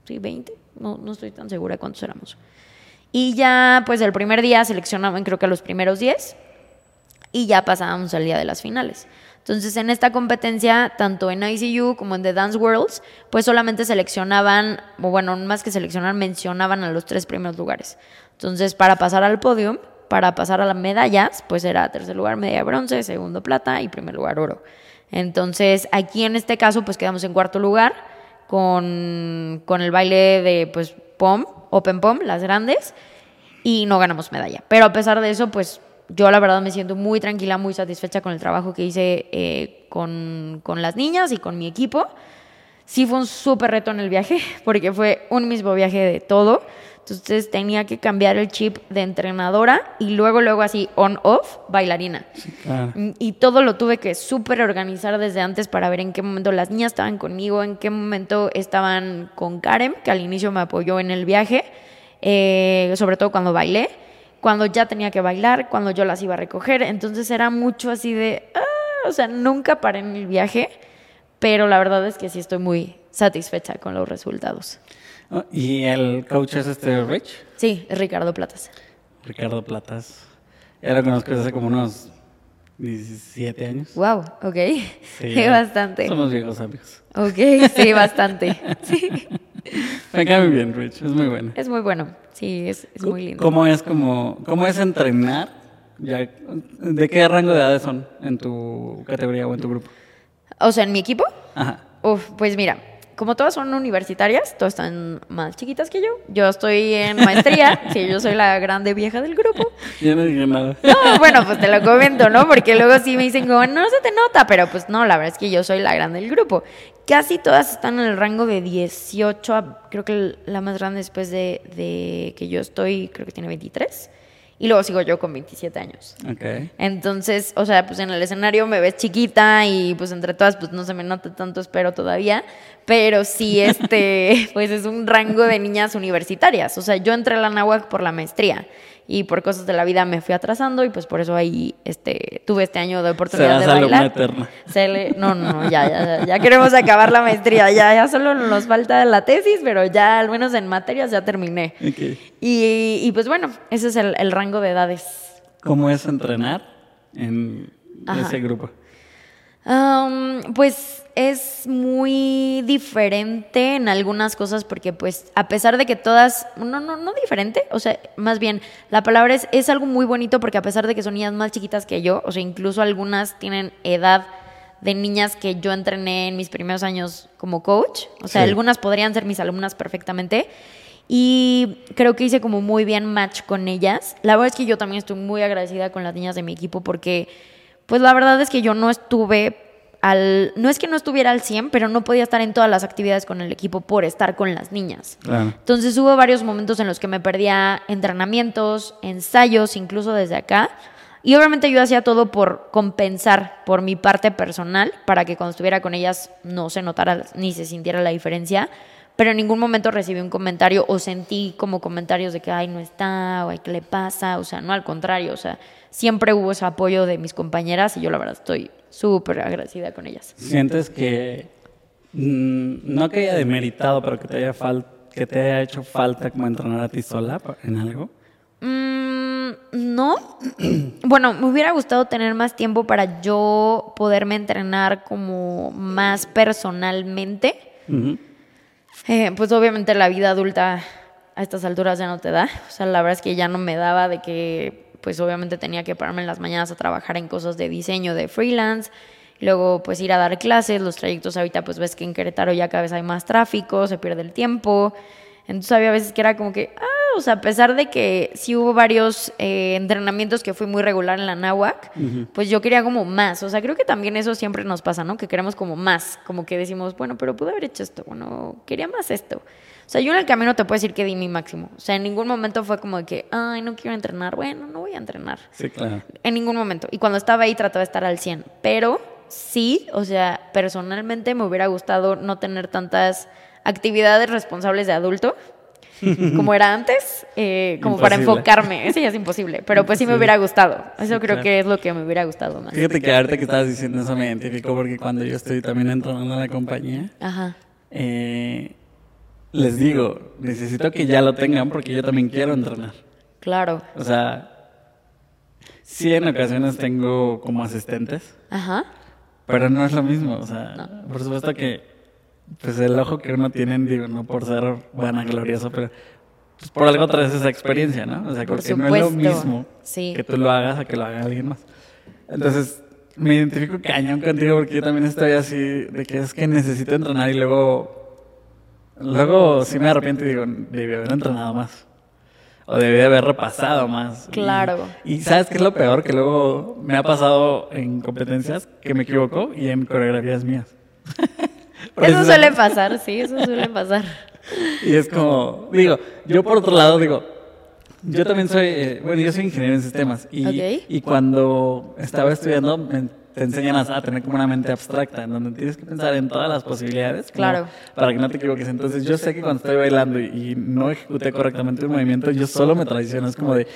sí, 20, no, no estoy tan segura de cuántos éramos. Y ya, pues el primer día seleccionaban creo que los primeros 10 y ya pasábamos al día de las finales. Entonces, en esta competencia, tanto en ICU como en The Dance Worlds, pues solamente seleccionaban, o bueno, más que seleccionar, mencionaban a los tres primeros lugares. Entonces, para pasar al podio, para pasar a las medallas, pues era tercer lugar, media bronce, segundo plata y primer lugar oro. Entonces, aquí en este caso, pues quedamos en cuarto lugar con, con el baile de pues POM, Open POM, las grandes, y no ganamos medalla. Pero a pesar de eso, pues yo la verdad me siento muy tranquila, muy satisfecha con el trabajo que hice eh, con, con las niñas y con mi equipo. Sí fue un súper reto en el viaje, porque fue un mismo viaje de todo. Entonces tenía que cambiar el chip de entrenadora y luego, luego así on-off, bailarina. Mm, Y todo lo tuve que súper organizar desde antes para ver en qué momento las niñas estaban conmigo, en qué momento estaban con Karen, que al inicio me apoyó en el viaje, eh, sobre todo cuando bailé, cuando ya tenía que bailar, cuando yo las iba a recoger. Entonces era mucho así de, ah, o sea, nunca paré en el viaje, pero la verdad es que sí estoy muy satisfecha con los resultados. Oh, ¿Y el coach es este Rich? Sí, es Ricardo Platas. Ricardo Platas. Ya lo conozco desde hace como unos 17 años. Wow, ok. Sí, bastante. Somos viejos amigos. Ok, sí, bastante. Sí. Me cae muy bien, Rich. Es muy bueno. Es muy bueno. Sí, es, es muy lindo. ¿Cómo es, como, cómo es entrenar? Ya, ¿De qué rango de edades son en tu categoría o en tu grupo? O sea, en mi equipo, Ajá. uf, pues mira, como todas son universitarias, todas están más chiquitas que yo. Yo estoy en maestría, sí, yo soy la grande vieja del grupo. Yo no dije nada. No, bueno, pues te lo comento, ¿no? Porque luego sí me dicen como, no se te nota, pero pues no, la verdad es que yo soy la grande del grupo. Casi todas están en el rango de 18 a, creo que la más grande después de, de que yo estoy, creo que tiene 23. Y luego sigo yo con 27 años. Entonces, o sea, pues en el escenario me ves chiquita y pues entre todas pues no se me nota tanto, espero todavía, pero sí este, pues es un rango de niñas universitarias. O sea, yo entré a la náhuac por la maestría y por cosas de la vida me fui atrasando y pues por eso ahí este, tuve este año de oportunidad de bailar. eterna. Se le- no, no, no, ya, ya, ya, queremos acabar la maestría, ya, ya solo nos falta la tesis, pero ya al menos en materias ya terminé. Y, y, pues bueno, ese es el, el rango de edades. ¿Cómo es entrenar en Ajá. ese grupo? Pues es muy diferente en algunas cosas porque pues a pesar de que todas, no, no, no diferente, o sea, más bien la palabra es, es algo muy bonito porque a pesar de que son niñas más chiquitas que yo, o sea, incluso algunas tienen edad de niñas que yo entrené en mis primeros años como coach, o sea, Sí. algunas podrían ser mis alumnas perfectamente. Y creo que hice como muy bien match con ellas. La verdad es que yo también estoy muy agradecida con las niñas de mi equipo porque, pues la verdad es que yo no estuve al... No es que no estuviera al 100, pero no podía estar en todas las actividades con el equipo por estar con las niñas. Claro. Entonces hubo varios momentos en los que me perdía entrenamientos, ensayos, incluso desde acá. Y obviamente yo hacía todo por compensar por mi parte personal, para que cuando estuviera con ellas no se notara ni se sintiera la diferencia. Pero en ningún momento recibí un comentario o sentí como comentarios de que, ay, no está, o ay, ¿qué le pasa? O sea, no, al contrario, o sea, siempre hubo ese apoyo de mis compañeras y yo la verdad estoy súper agradecida con ellas. ¿Sientes que mm, no que haya demeritado, pero que te haya fal- que te haya hecho falta como entrenar a ti sola en algo? Mm, no. bueno, me hubiera gustado tener más tiempo para yo poderme entrenar como más personalmente. Ujú. Eh, pues obviamente la vida adulta a estas alturas ya no te da. O sea, la verdad es que ya no me daba de que, pues obviamente tenía que pararme en las mañanas a trabajar en cosas de diseño, de freelance. Luego, pues ir a dar clases. Los trayectos ahorita, pues ves que en Querétaro ya cada vez hay más tráfico, se pierde el tiempo. Entonces había veces que era como que, ah, o sea, a pesar de que sí hubo varios eh, entrenamientos que fui muy regular en la náhuac, pues yo quería como más. O sea, creo que también eso siempre nos pasa, ¿no? Que queremos como más, como que decimos, bueno, pero pude haber hecho esto, bueno, quería más esto. O sea, yo en el camino te puedo decir que di mi máximo. O sea, en ningún momento fue como de que, ay, no quiero entrenar, bueno, no voy a entrenar. Sí, claro. En ningún momento. Y cuando estaba ahí trataba de estar al 100. Pero sí, o sea, personalmente me hubiera gustado no tener tantas actividades responsables de adulto como era antes, eh, como para enfocarme. Eso ya es imposible. Pero pues sí me hubiera gustado. Eso Sí, creo claro. que es lo que me hubiera gustado más. Fíjate que ahorita que estabas diciendo eso me identificó porque cuando yo estoy también entrenando en la compañía, Ajá. eh, les digo, necesito que ya lo tengan porque yo también quiero entrenar. Claro. O sea, sí en ocasiones tengo como asistentes, Ajá. pero no es lo mismo. O sea, por supuesto que pues el ojo que uno tiene, digo, no por ser vanaglorioso, pero pues por algo traes esa experiencia, ¿no? O sea, Por porque no es lo mismo Sí. que tú lo hagas a que lo haga alguien más. Entonces, me identifico cañón contigo porque yo también estoy así de que es que necesito entrenar y luego luego sí me arrepiento y digo, debí haber entrenado más. O debí haber repasado más. Claro. Y, ¿sabes qué es lo peor? Que luego me ha pasado en competencias que me equivoco y en coreografías mías. eso suele pasar, sí, eso suele pasar. Y es como, digo, yo por otro lado digo, yo también soy, eh, bueno, yo soy ingeniero en sistemas y, y cuando estaba estudiando me, te enseñan a, tener como una mente abstracta, en donde tienes que pensar en todas las posibilidades claro. para que no te equivoques. Entonces yo sé que cuando estoy bailando y, no ejecuté correctamente un movimiento, yo solo me traiciono, es como de,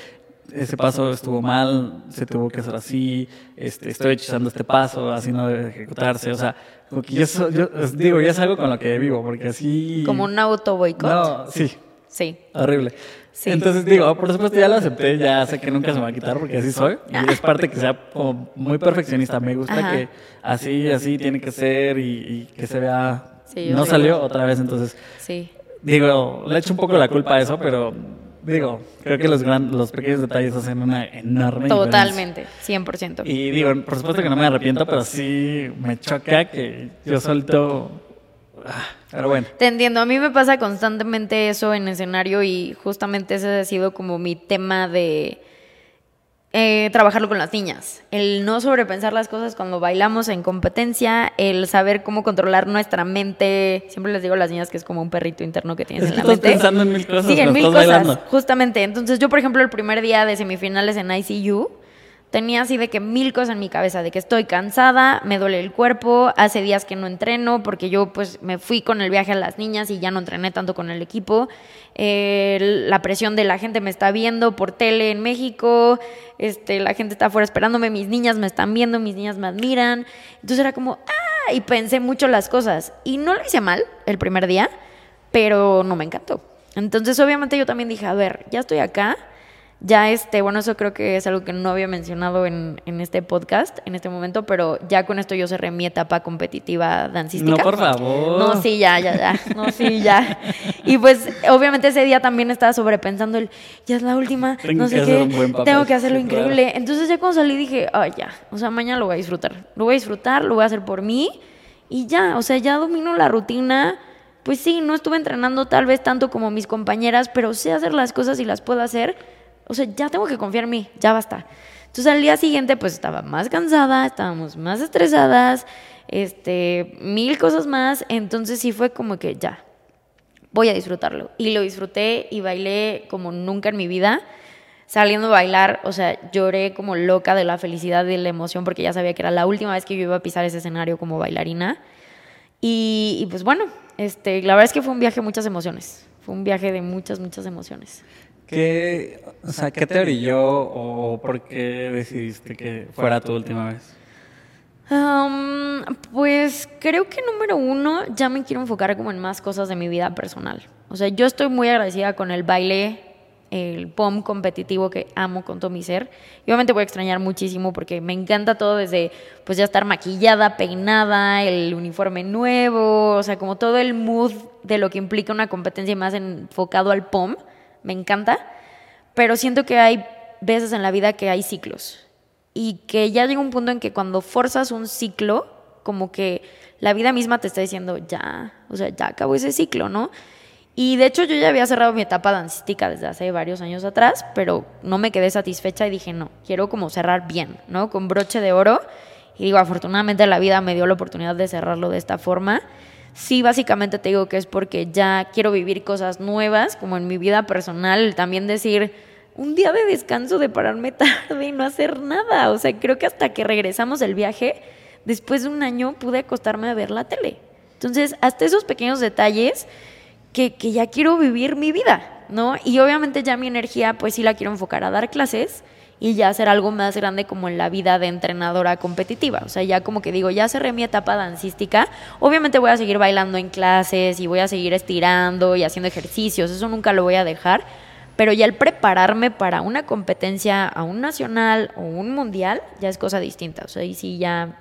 ese paso estuvo mal, se tuvo que hacer así, este, estoy hechizando este paso, así no debe ejecutarse, o sea, como que yo, yo digo, ya es algo con lo que vivo, porque así... Como un auto boicot. No, sí. Sí. Horrible. Entonces digo, por supuesto ya lo acepté, ya sé que nunca se me va a quitar porque así soy. Y es parte que sea como muy perfeccionista. Me gusta que así, así tiene que ser y, que se vea... no salió otra vez, entonces... Sí. Digo, le echo un poco la culpa a eso, pero digo, creo que los, gran, los pequeños detalles hacen una enorme Totalmente, 100%. Y digo, por supuesto que no me arrepiento, pero sí me choca que yo suelto Ah, pero bueno. Te entiendo, a mí me pasa constantemente eso en escenario y justamente ese ha sido como mi tema de eh, trabajarlo con las niñas. El no sobrepensar las cosas cuando bailamos en competencia, el saber cómo controlar nuestra mente. Siempre les digo a las niñas que es como un perrito interno que tienes en la mente. pensando en mil cosas. Sí, en mil cosas, justamente. Entonces yo, por ejemplo, el primer día de semifinales en ICU, tenía así de que mil cosas en mi cabeza, de que estoy cansada, me duele el cuerpo, hace días que no entreno porque yo pues me fui con el viaje a las niñas y ya no entrené tanto con el equipo, la presión de la gente me está viendo por tele en México, este, la gente está afuera esperándome, mis niñas me están viendo, mis niñas me admiran, entonces era como, ah, y pensé mucho las cosas. Y no lo hice mal el primer día, pero no me encantó. Entonces obviamente yo también dije, a ver, ya estoy acá ya este, bueno, eso creo que es algo que no había mencionado en, en, este podcast en este momento, pero ya con esto yo cerré mi etapa competitiva dancística. No, por favor. No, sí, ya, ya, ya. No, sí, ya. Y pues, obviamente ese día también estaba sobrepensando el, ya es la última, no sé qué, tengo que hacerlo increíble. Entonces ya cuando salí dije, ay, ya, o sea, mañana lo voy a disfrutar. Lo voy a disfrutar, lo voy a hacer por mí y ya, o sea, ya domino la rutina. Pues sí, no estuve entrenando tal vez tanto como mis compañeras, pero sé hacer las cosas y las puedo hacer o sea, ya tengo que confiar en mí, ya basta. Entonces al día siguiente pues estaba más cansada, estábamos más estresadas, este, mil cosas más, entonces sí fue como que ya, voy a disfrutarlo. Y lo disfruté y bailé como nunca en mi vida. Saliendo a bailar, o sea, lloré como loca de la felicidad y de la emoción porque ya sabía que era la última vez que yo iba a pisar ese escenario como bailarina. Y, y pues bueno, este, la verdad es que fue un viaje de muchas emociones. Fue un viaje de muchas, muchas emociones. ¿Qué, o sea, ¿qué te orilló o por qué decidiste que fuera tu última vez? pues creo que número uno, ya me quiero enfocar como en más cosas de mi vida personal. O sea, yo estoy muy agradecida con el baile, el POM competitivo que amo con todo mi ser. Y obviamente voy a extrañar muchísimo porque me encanta todo desde pues ya estar maquillada, peinada, el uniforme nuevo, o sea, como todo el mood de lo que implica una competencia más enfocado al POM me encanta, pero siento que hay veces en la vida que hay ciclos y que ya llega un punto en que cuando forzas un ciclo, como que la vida misma te está diciendo, ya, o sea, ya acabó ese ciclo, ¿no? Y de hecho yo ya había cerrado mi etapa dancística desde hace varios años atrás, pero no me quedé satisfecha y dije, no, quiero como cerrar bien, ¿no? Con broche de oro. Y digo, afortunadamente la vida me dio la oportunidad de cerrarlo de esta forma. Sí, básicamente te digo que es porque ya quiero vivir cosas nuevas, como en mi vida personal, también decir un día de descanso de pararme tarde y no hacer nada. O sea, creo que hasta que regresamos del viaje, después de un año pude acostarme a ver la tele. Entonces, hasta esos pequeños detalles que, que ya quiero vivir mi vida, ¿no? Y obviamente ya mi energía, pues sí la quiero enfocar a dar clases y ya hacer algo más grande como en la vida de entrenadora competitiva. O sea, ya como que digo, ya cerré mi etapa dancística. Obviamente voy a seguir bailando en clases y voy a seguir estirando y haciendo ejercicios, eso nunca lo voy a dejar. Pero ya el prepararme para una competencia a un nacional o un mundial ya es cosa distinta. O sea, y sí, ya,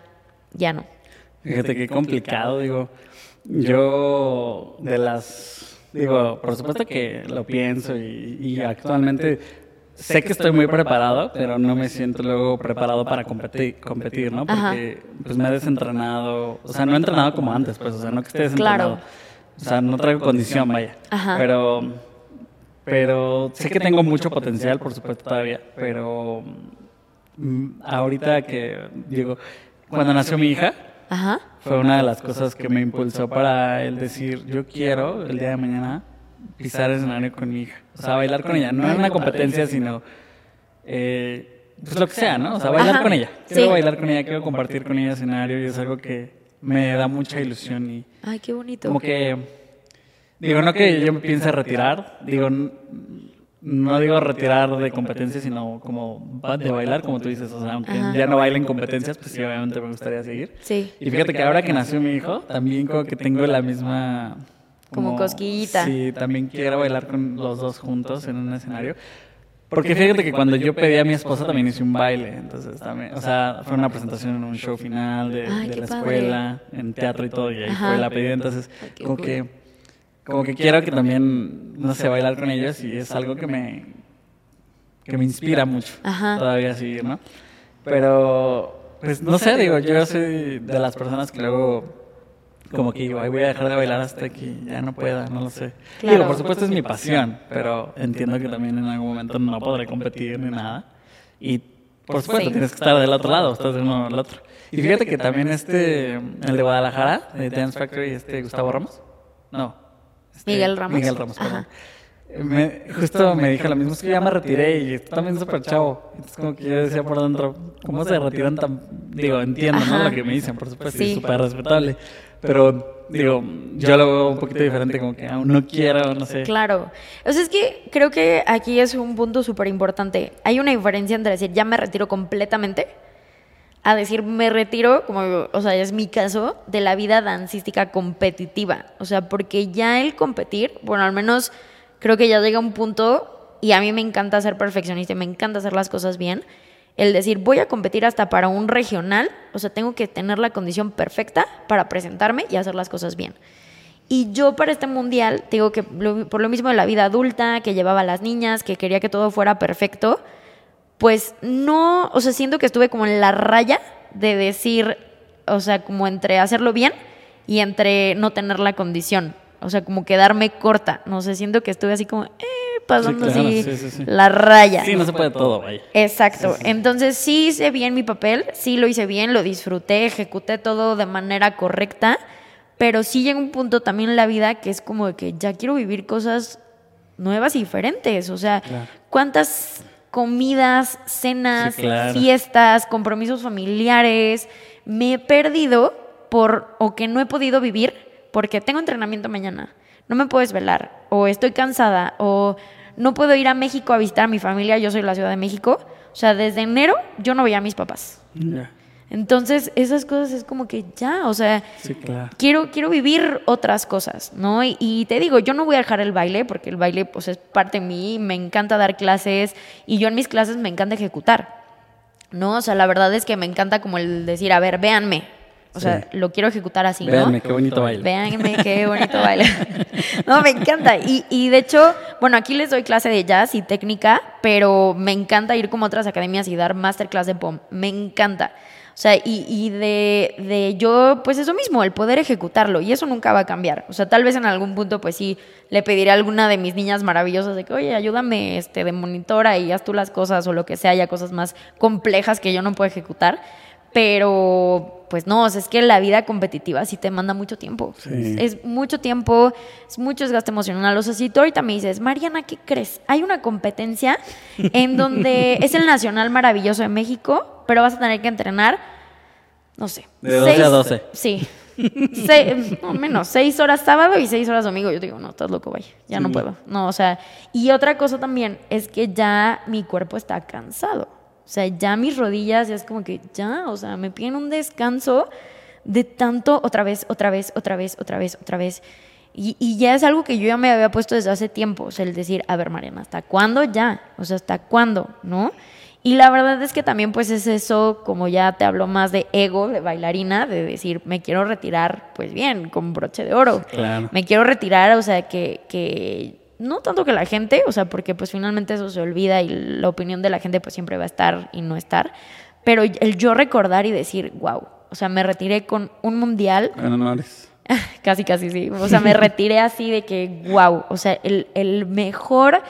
ya no. Fíjate qué complicado, digo. Yo de las, digo, por supuesto que lo pienso y, y actualmente sé que estoy muy preparado, pero no me siento luego preparado para competir, competir ¿no? Porque pues me he desentrenado, o sea, no he entrenado como antes, pues, o sea, no que esté desentrenado. O sea, no traigo condición, vaya. Pero pero sé que tengo mucho potencial, por supuesto, todavía, pero mm, ahorita que digo, cuando nació mi hija, fue una de las cosas que me impulsó para el decir, yo quiero el día de mañana pisar el escenario con mi hija. O sea, bailar con ella. No es una competencia, sino eh, pues lo que sea, ¿no? O sea, bailar con ella. Quiero bailar con ella, quiero compartir con ella escenario y es algo que me da mucha ilusión y... Ay, qué bonito. Como que... Digo, no que yo me piense retirar, digo, no digo retirar de competencias, sino como de bailar, como tú dices. O sea, aunque ya no bailen competencias, pues sí, obviamente me gustaría seguir. Sí. Y fíjate que ahora que nació mi hijo, también como que tengo la misma como, cosquillita. Sí, también quiero bailar con los dos juntos en un escenario. Porque fíjate que cuando yo pedí a mi esposa también hice un baile, entonces también, o sea, fue una presentación en un show final de, la escuela, en teatro y todo, y ahí fue la pedida, entonces como que, como que quiero que también, no sé, bailar con ellos y es algo que me, que me inspira mucho todavía seguir, ¿no? Pero, pues no sé, digo, yo soy de las personas que luego como que voy a dejar de bailar hasta que ya no pueda, no lo sé. Digo, por supuesto es mi pasión, pero entiendo que también en algún momento no podré competir ni nada. Y por supuesto tienes que estar del otro lado, estás de uno del otro. Y fíjate que también este, el de Guadalajara, de Dance Factory, este Gustavo Ramos, no. Este, Miguel Ramos. Miguel Ramos, perdón. Me, justo me dijo lo mismo, es que ya me retiré y también súper chavo. Entonces como que yo decía por dentro, ¿cómo se retiran tan...? Digo, entiendo, ¿no? Lo que me dicen, por supuesto, sí. súper respetable. Pero, digo, yo lo veo un poquito diferente, como que aún no quiero, no sé. Claro. O sea, es que creo que aquí es un punto súper importante. Hay una diferencia entre decir, ya me retiro completamente, a decir, me retiro, como, o sea, es mi caso, de la vida dancística competitiva. O sea, porque ya el competir, bueno, al menos creo que ya llega un punto, y a mí me encanta ser perfeccionista y me encanta hacer las cosas bien el decir voy a competir hasta para un regional, o sea, tengo que tener la condición perfecta para presentarme y hacer las cosas bien. Y yo para este mundial, digo que por lo mismo de la vida adulta, que llevaba a las niñas, que quería que todo fuera perfecto, pues no, o sea, siento que estuve como en la raya de decir, o sea, como entre hacerlo bien y entre no tener la condición. O sea, como quedarme corta. No sé, siento que estuve así como, eh, pasando así la raya. Sí, no se puede todo, vaya. Exacto. Entonces sí hice bien mi papel, sí lo hice bien, lo disfruté, ejecuté todo de manera correcta, pero sí llega un punto también en la vida que es como de que ya quiero vivir cosas nuevas y diferentes. O sea, ¿cuántas comidas, cenas, fiestas, compromisos familiares me he perdido por o que no he podido vivir porque tengo entrenamiento mañana? no me puedes velar, o estoy cansada, o no puedo ir a México a visitar a mi familia, yo soy de la Ciudad de México. O sea, desde enero yo no veía a mis papás. Entonces, esas cosas es como que ya, o sea, quiero, quiero vivir otras cosas, ¿no? Y, te digo, yo no voy a dejar el baile, porque el baile pues es parte de mí, me encanta dar clases, y yo en mis clases me encanta ejecutar, ¿no? O sea, la verdad es que me encanta como el decir, a ver, véanme, o sea, lo quiero ejecutar así, ¿no? Véanme qué bonito baile. Véanme qué bonito baile. no, me encanta. Y, y de hecho, bueno, aquí les doy clase de jazz y técnica, pero me encanta ir como otras academias y dar masterclass de POM. Me encanta. O sea, y, y de, de, yo, pues eso mismo, el poder ejecutarlo. Y eso nunca va a cambiar. O sea, tal vez en algún punto, pues sí, le pediré a alguna de mis niñas maravillosas de que, oye, ayúdame este, de monitora y haz tú las cosas o lo que sea, ya cosas más complejas que yo no puedo ejecutar. Pero pues no, o sea, es que la vida competitiva sí te manda mucho tiempo. Es, mucho tiempo, es mucho desgaste emocional. O sea, si tú ahorita me dices, Mariana, ¿qué crees? Hay una competencia en donde es el Nacional Maravilloso de México, pero vas a tener que entrenar, no sé. De 12 a 12. Sí. seis, no, menos, seis horas sábado y seis horas domingo. Yo digo, no, estás loco, vaya, ya no puedo. No, o sea, y otra cosa también es que ya mi cuerpo está cansado. O sea, ya mis rodillas ya es como que ya, o sea, me piden un descanso de tanto otra vez, otra vez, otra vez, otra vez, otra vez. Y, y, ya es algo que yo ya me había puesto desde hace tiempo, o sea, el decir, a ver, Mariana, ¿hasta cuándo ya? O sea, ¿hasta cuándo? ¿No? Y la verdad es que también pues es eso, como ya te hablo más de ego, de bailarina, de decir, me quiero retirar, pues bien, con broche de oro. Me quiero retirar, o sea, que, que no tanto que la gente, o sea, porque pues finalmente eso se olvida y la opinión de la gente pues siempre va a estar y no estar, pero el yo recordar y decir, wow, o sea, me retiré con un mundial. casi, casi, sí. O sea, me retiré así de que, wow, o sea, el, el mejor,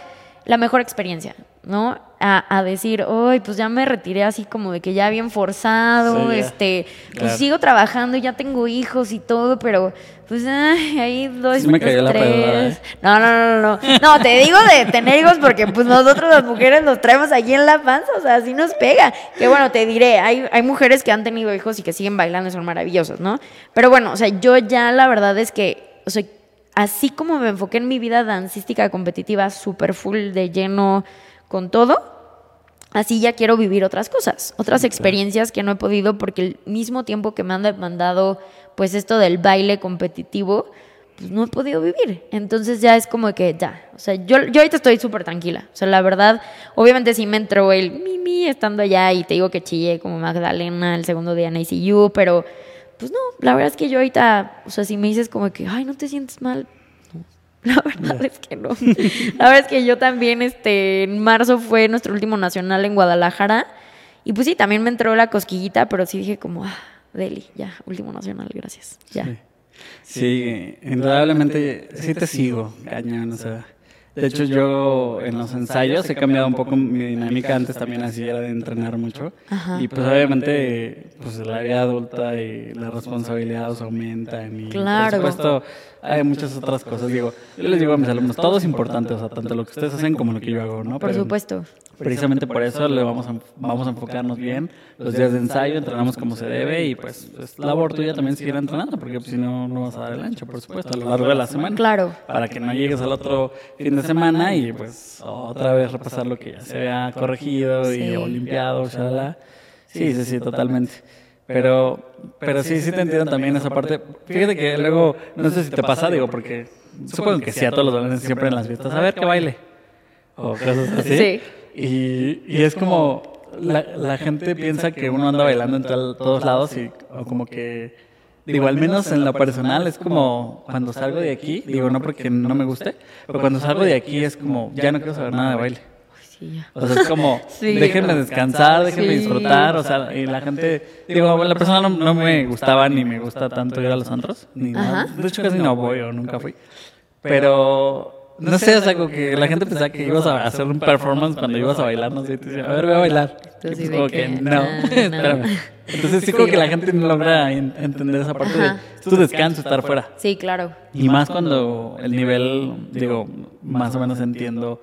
la mejor experiencia. ¿no? A, decir, hoy pues ya me retiré así como de que ya bien forzado, este, pues sigo trabajando, ya tengo hijos y todo, pero pues ahí dos, me cayó la tres. No, no, no, no, no. te digo de tener hijos porque pues nosotros las mujeres nos traemos aquí en la panza, o sea, así nos pega. Que bueno, te diré, hay, hay mujeres que han tenido hijos y que siguen bailando y son maravillosas, ¿no? Pero bueno, o sea, yo ya la verdad es que, o sea, así como me enfoqué en mi vida dancística competitiva, súper full de lleno, con todo, así ya quiero vivir otras cosas, otras experiencias que no he podido porque el mismo tiempo que me han demandado pues esto del baile competitivo, pues no he podido vivir. Entonces ya es como que ya, o sea, yo, yo ahorita estoy súper tranquila. O sea, la verdad, obviamente sí me entró el mimi estando allá y te digo que chillé como Magdalena el segundo día en ICU, pero pues no, la verdad es que yo ahorita, o sea, si me dices como que, ay, no te sientes mal, La verdad es que no. La verdad es que yo también, este, en marzo fue nuestro último nacional en Guadalajara. Y pues sí, también me entró la cosquillita, pero sí dije como, ah, Deli, ya, último nacional, gracias. Ya. Sí, indudablemente sí te sigo, cañón, o sea. De hecho, yo en los ensayos he cambiado un poco mi dinámica. Antes también así era de entrenar mucho. Y pues obviamente, pues la vida adulta y las responsabilidades aumentan. Y claro. por supuesto, hay muchas otras cosas. Digo, yo les digo a mis alumnos, todo es importante, o sea, tanto lo que ustedes hacen como lo que yo hago, ¿no? Por supuesto. Precisamente por eso le vamos a, vamos a enfocarnos bien. Los días de ensayo entrenamos como se debe y pues es labor tuya también seguir entrenando, porque pues, si no, no vas a dar el ancho, por supuesto, a lo largo de la semana. Claro. Para que no llegues al otro fin de semana y pues otra vez repasar lo que ya se había corregido y o limpiado, Sí, sí, sí, totalmente. Pero, pero sí, sí te entiendo también esa parte. Fíjate que luego, no sé si te pasa, digo, porque supongo que sí, a todos los bailarines siempre en las fiestas, a ver que baile. O cosas así. Sí. Y, y es como, la, la, gente piensa que uno anda bailando en todos lados y o como que, digo, al menos en lo personal es como cuando salgo de aquí, digo, no porque no me guste, pero cuando salgo de aquí es como, ya no quiero saber nada de baile. O sea, es como, déjenme descansar, déjenme disfrutar, o sea, y la gente, digo, la persona no, me gustaba ni me gusta tanto ir a los antros, ni nada. De hecho, casi no voy o nunca fui. Pero, no sé, o sea, como que la gente pensaba que ibas a hacer un performance cuando ibas a bailar, no sé, te decía, a ver, voy a bailar. Entonces, como que, no, espérame. Entonces, sí, como que la gente no logra entender esa parte de tu descanso, estar fuera. Sí, claro. Y más cuando el nivel, digo, más o menos entiendo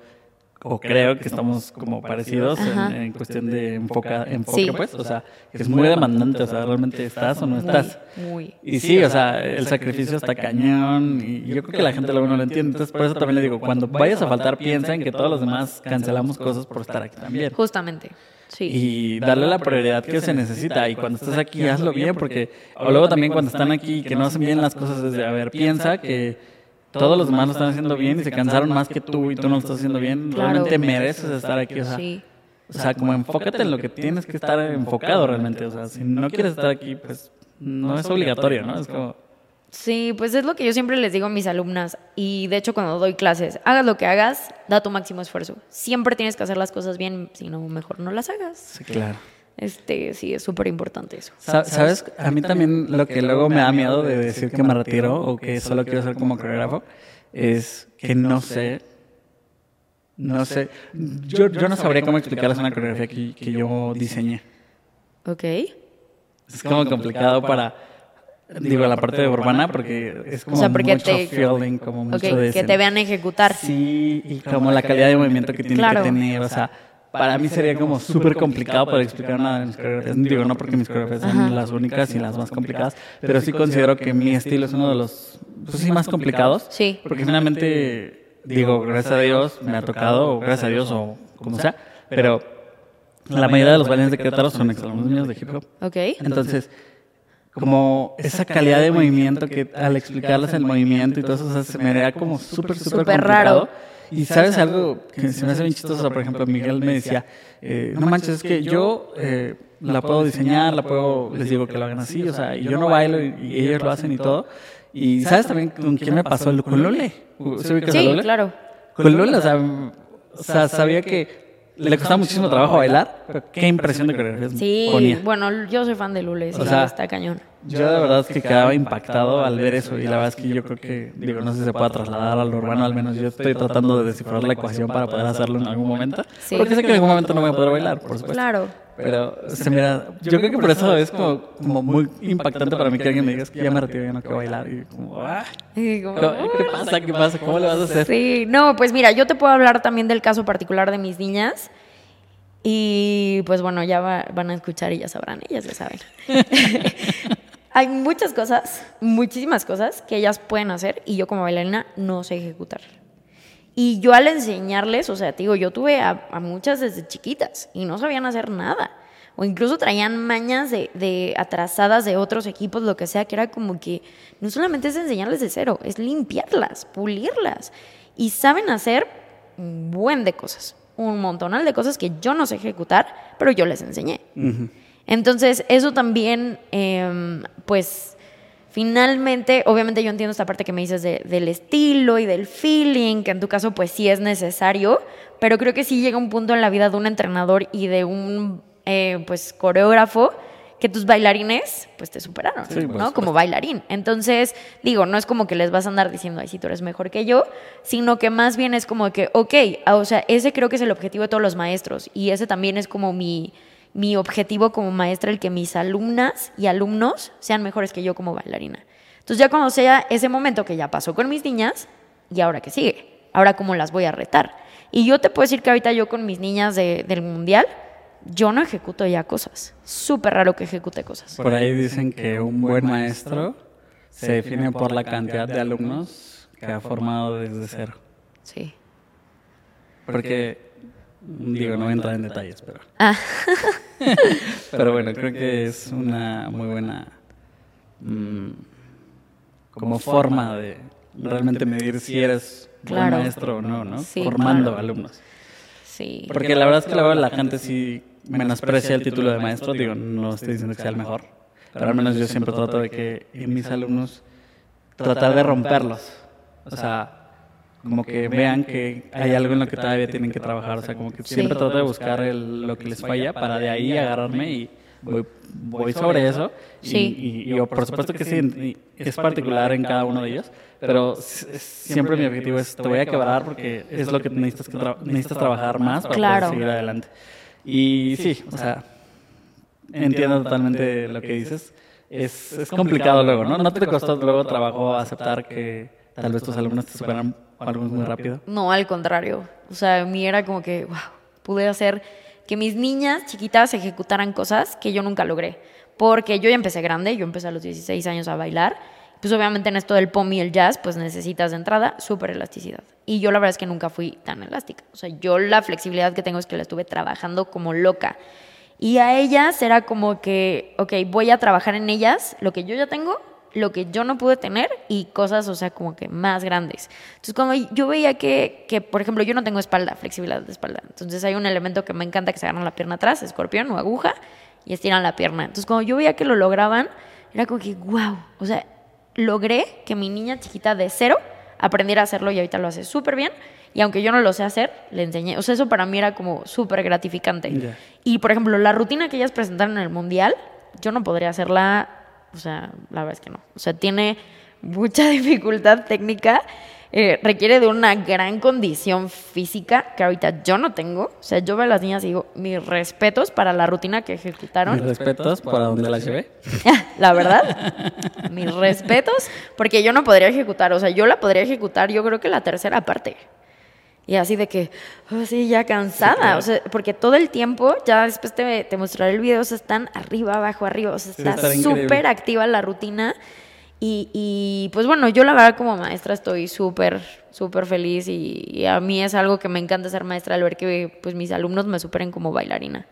o creo que estamos como parecidos en, cuestión de enfoca, enfoque, pues, o sea, es muy demandante, o sea, realmente estás o no estás. Muy. Y sí, o sea, el sacrificio está cañón y yo creo que la gente luego no lo entiende, entonces por eso también le digo, cuando vayas a faltar, piensa en que todos los demás cancelamos cosas por estar aquí también. Justamente. Sí. Y darle la prioridad que se necesita. Y cuando estás aquí, hazlo bien, porque. O luego también cuando están aquí, que no hacen bien las cosas, desde, a ver, piensa que todos los demás lo están haciendo bien y se cansaron más que tú y tú no lo estás haciendo bien, realmente mereces estar aquí. O sea, o sea, como enfócate en lo que tienes que estar enfocado realmente. O sea, si no quieres estar aquí, pues no es obligatorio, ¿no? Es como... Sí, pues es lo que yo siempre les digo a mis alumnas y de hecho cuando doy clases, hagas lo que hagas, da tu máximo esfuerzo. Siempre tienes que hacer las cosas bien, si no, mejor no las hagas. Sí, claro. Este, sí, es súper importante eso. ¿Sabes? A mí también lo que luego me da miedo de decir que me retiro o que solo quiero ser como coreógrafo es que no sé, no sé, yo, yo no sabría cómo explicarles una coreografía que, que yo diseñé. Ok. Es como complicado para, digo, la parte de urbana porque es como mucho feeling, como mucho de que te vean ejecutar. Sí, y como la calidad de movimiento que tiene que tener, o sea para mí sería como súper complicado poder explicar nada de mis coreografías. Digo, no porque mis coreografías son las únicas y las más complicadas, pero sí considero que mi estilo es uno de los, pues sí, más complicados. Sí. Porque finalmente, digo, gracias a Dios me ha tocado, o gracias a Dios o como sea, pero la mayoría de los bailarines de Querétaro son exalumnos míos de hip hop. Ok. Entonces, como esa calidad de movimiento que al explicarles el movimiento y todo eso, se me da como súper, súper complicado. Raro y sabes algo que se me hace bien chistoso, por ejemplo, Miguel me decía, eh, no manches, es que yo eh, la puedo diseñar, la puedo, les digo que lo hagan así, o sea, y yo no bailo y, ellos lo hacen y todo. Y sabes también con quién me pasó, con Lole. Sí, claro. con Lula, o sea, o sea, sabía que le costaba muchísimo trabajo bailar, pero qué impresión de coreografía Sí, ponía. bueno, yo soy fan de Lule, sí, O sea, está cañón. Yo de verdad es que quedaba impactado al ver eso y la verdad es que yo creo que, digo, no sé si se pueda trasladar al urbano, al menos yo estoy tratando de descifrar la ecuación para poder hacerlo en algún momento, Sí. porque sé que en algún momento no voy a poder bailar, por supuesto. Claro. Pero se mira, yo creo que por eso es como, como muy impactante para mí que alguien me diga "Es que ya me retiro, ya no quiero bailar y como, ah, Y como, ¿qué pasa? ¿Qué pasa? ¿Cómo le vas a hacer? Sí, no, pues mira, yo te puedo hablar también del caso particular de mis niñas. Y pues bueno, ya va- van a escuchar y ya sabrán, ellas ya saben. Hay muchas cosas, muchísimas cosas que ellas pueden hacer y yo como bailarina no sé ejecutar. Y yo al enseñarles, o sea, te digo, yo tuve a, muchas desde chiquitas y no sabían hacer nada. O incluso traían mañas de, de atrasadas de otros equipos, lo que sea, que era como que no solamente es enseñarles de cero, es limpiarlas, pulirlas. Y saben hacer un buen de cosas, un montonal de cosas que yo no sé ejecutar, pero yo les enseñé. Entonces, eso también, em, pues, finalmente, obviamente yo entiendo esta parte que me dices de- del estilo y del feeling, que en tu caso, pues sí es necesario, pero creo que sí llega un punto en la vida de un entrenador y de un, eh, pues, coreógrafo que tus bailarines, pues, te superaron, Sí, ¿no? Como bailarín. Entonces, digo, no es como que les vas a andar diciendo, ay, si tú eres mejor que yo, sino que más bien es como que, ok, ah, o sea, ese creo que es el objetivo de todos los maestros y ese también es como mi, mi objetivo como maestra, el que mis alumnas y alumnos sean mejores que yo como bailarina. Entonces, ya cuando sea ese momento que ya pasó con mis niñas, ¿y ahora qué sigue? Ahora, ¿cómo las voy a retar? Y yo te puedo decir que ahorita yo con mis niñas de- del mundial, yo no ejecuto ya cosas. Súper raro que ejecute cosas. Por ahí dicen que un buen maestro se define por la cantidad de alumnos que ha formado desde cero. Sí. Porque, digo, no voy a entrar en detalles, pero... Ah, Pero bueno, creo que es una muy buena mm, como forma de realmente medir si eres Claro. buen maestro o no, ¿no? Sí, Formando claro. alumnos. sí. Porque la verdad es que luego la gente sí menosprecia el título de maestro, digo, no estoy diciendo que sea el mejor, pero al menos yo siempre trato de que en mis alumnos tratar de romperlos. O sea, como que vean que hay algo en lo que todavía tienen que trabajar, o sea, como que Sí. siempre trato de buscar el- lo que les falla para de ahí agarrarme y voy, voy sobre eso. Y, Sí. y, y yo, por supuesto que sí, y es particular en cada uno de ellos, pero siempre mi objetivo es, te voy a quebrar porque es lo que necesitas, que tra- necesitas trabajar más para Claro. poder seguir adelante. Y sí, o sea, entiendo totalmente lo que dices. Es, es complicado luego, ¿no? ¿No te costó luego trabajo aceptar que tal vez tus alumnos te superan alumnos muy rápido? No, al contrario. O sea, a mí era como que, wow, pude hacer que mis niñas chiquitas ejecutaran cosas que yo nunca logré. Porque yo ya empecé grande, yo empecé a los 16 años a bailar. Pues obviamente en esto del pom y el jazz, pues necesitas de entrada súper elasticidad. Y yo la verdad es que nunca fui tan elástica. O sea, yo la flexibilidad que tengo es que la estuve trabajando como loca. Y a ellas era como que, ok, voy a trabajar en ellas lo que yo ya tengo, lo que yo no pude tener y cosas, o sea, como que más grandes. Entonces, cuando yo veía que, que, por ejemplo, yo no tengo espalda, flexibilidad de espalda. Entonces, hay un elemento que me encanta que se agarran la pierna atrás, escorpión o aguja, y estiran la pierna. Entonces, cuando yo veía que lo lograban, era como que, wow, o sea, logré que mi niña chiquita de cero aprendiera a hacerlo y ahorita lo hace súper bien. Y aunque yo no lo sé hacer, le enseñé. O sea, eso para mí era como súper gratificante. Y por ejemplo, la rutina que ellas presentaron en el mundial, yo no podría hacerla, o sea, la verdad es que no. O sea, tiene mucha dificultad técnica, eh, requiere de una gran condición física que ahorita yo no tengo. O sea, yo veo a las niñas y digo, mis respetos para la rutina que Mis ejecutaron. respetos para donde la llevé. la verdad, mis respetos, porque yo no podría ejecutar, o sea, yo la podría ejecutar, yo creo que la tercera parte. Y así de que, oh, sí, ya cansada, claro. o sea, porque todo el tiempo, ya después te, te mostraré el video, o sea, están arriba, abajo, arriba, o sea, está súper activa la rutina. Y, y, pues bueno, yo la verdad como maestra estoy súper, súper feliz y, y a mí es algo que me encanta ser maestra al ver que pues mis alumnos me superen como bailarina.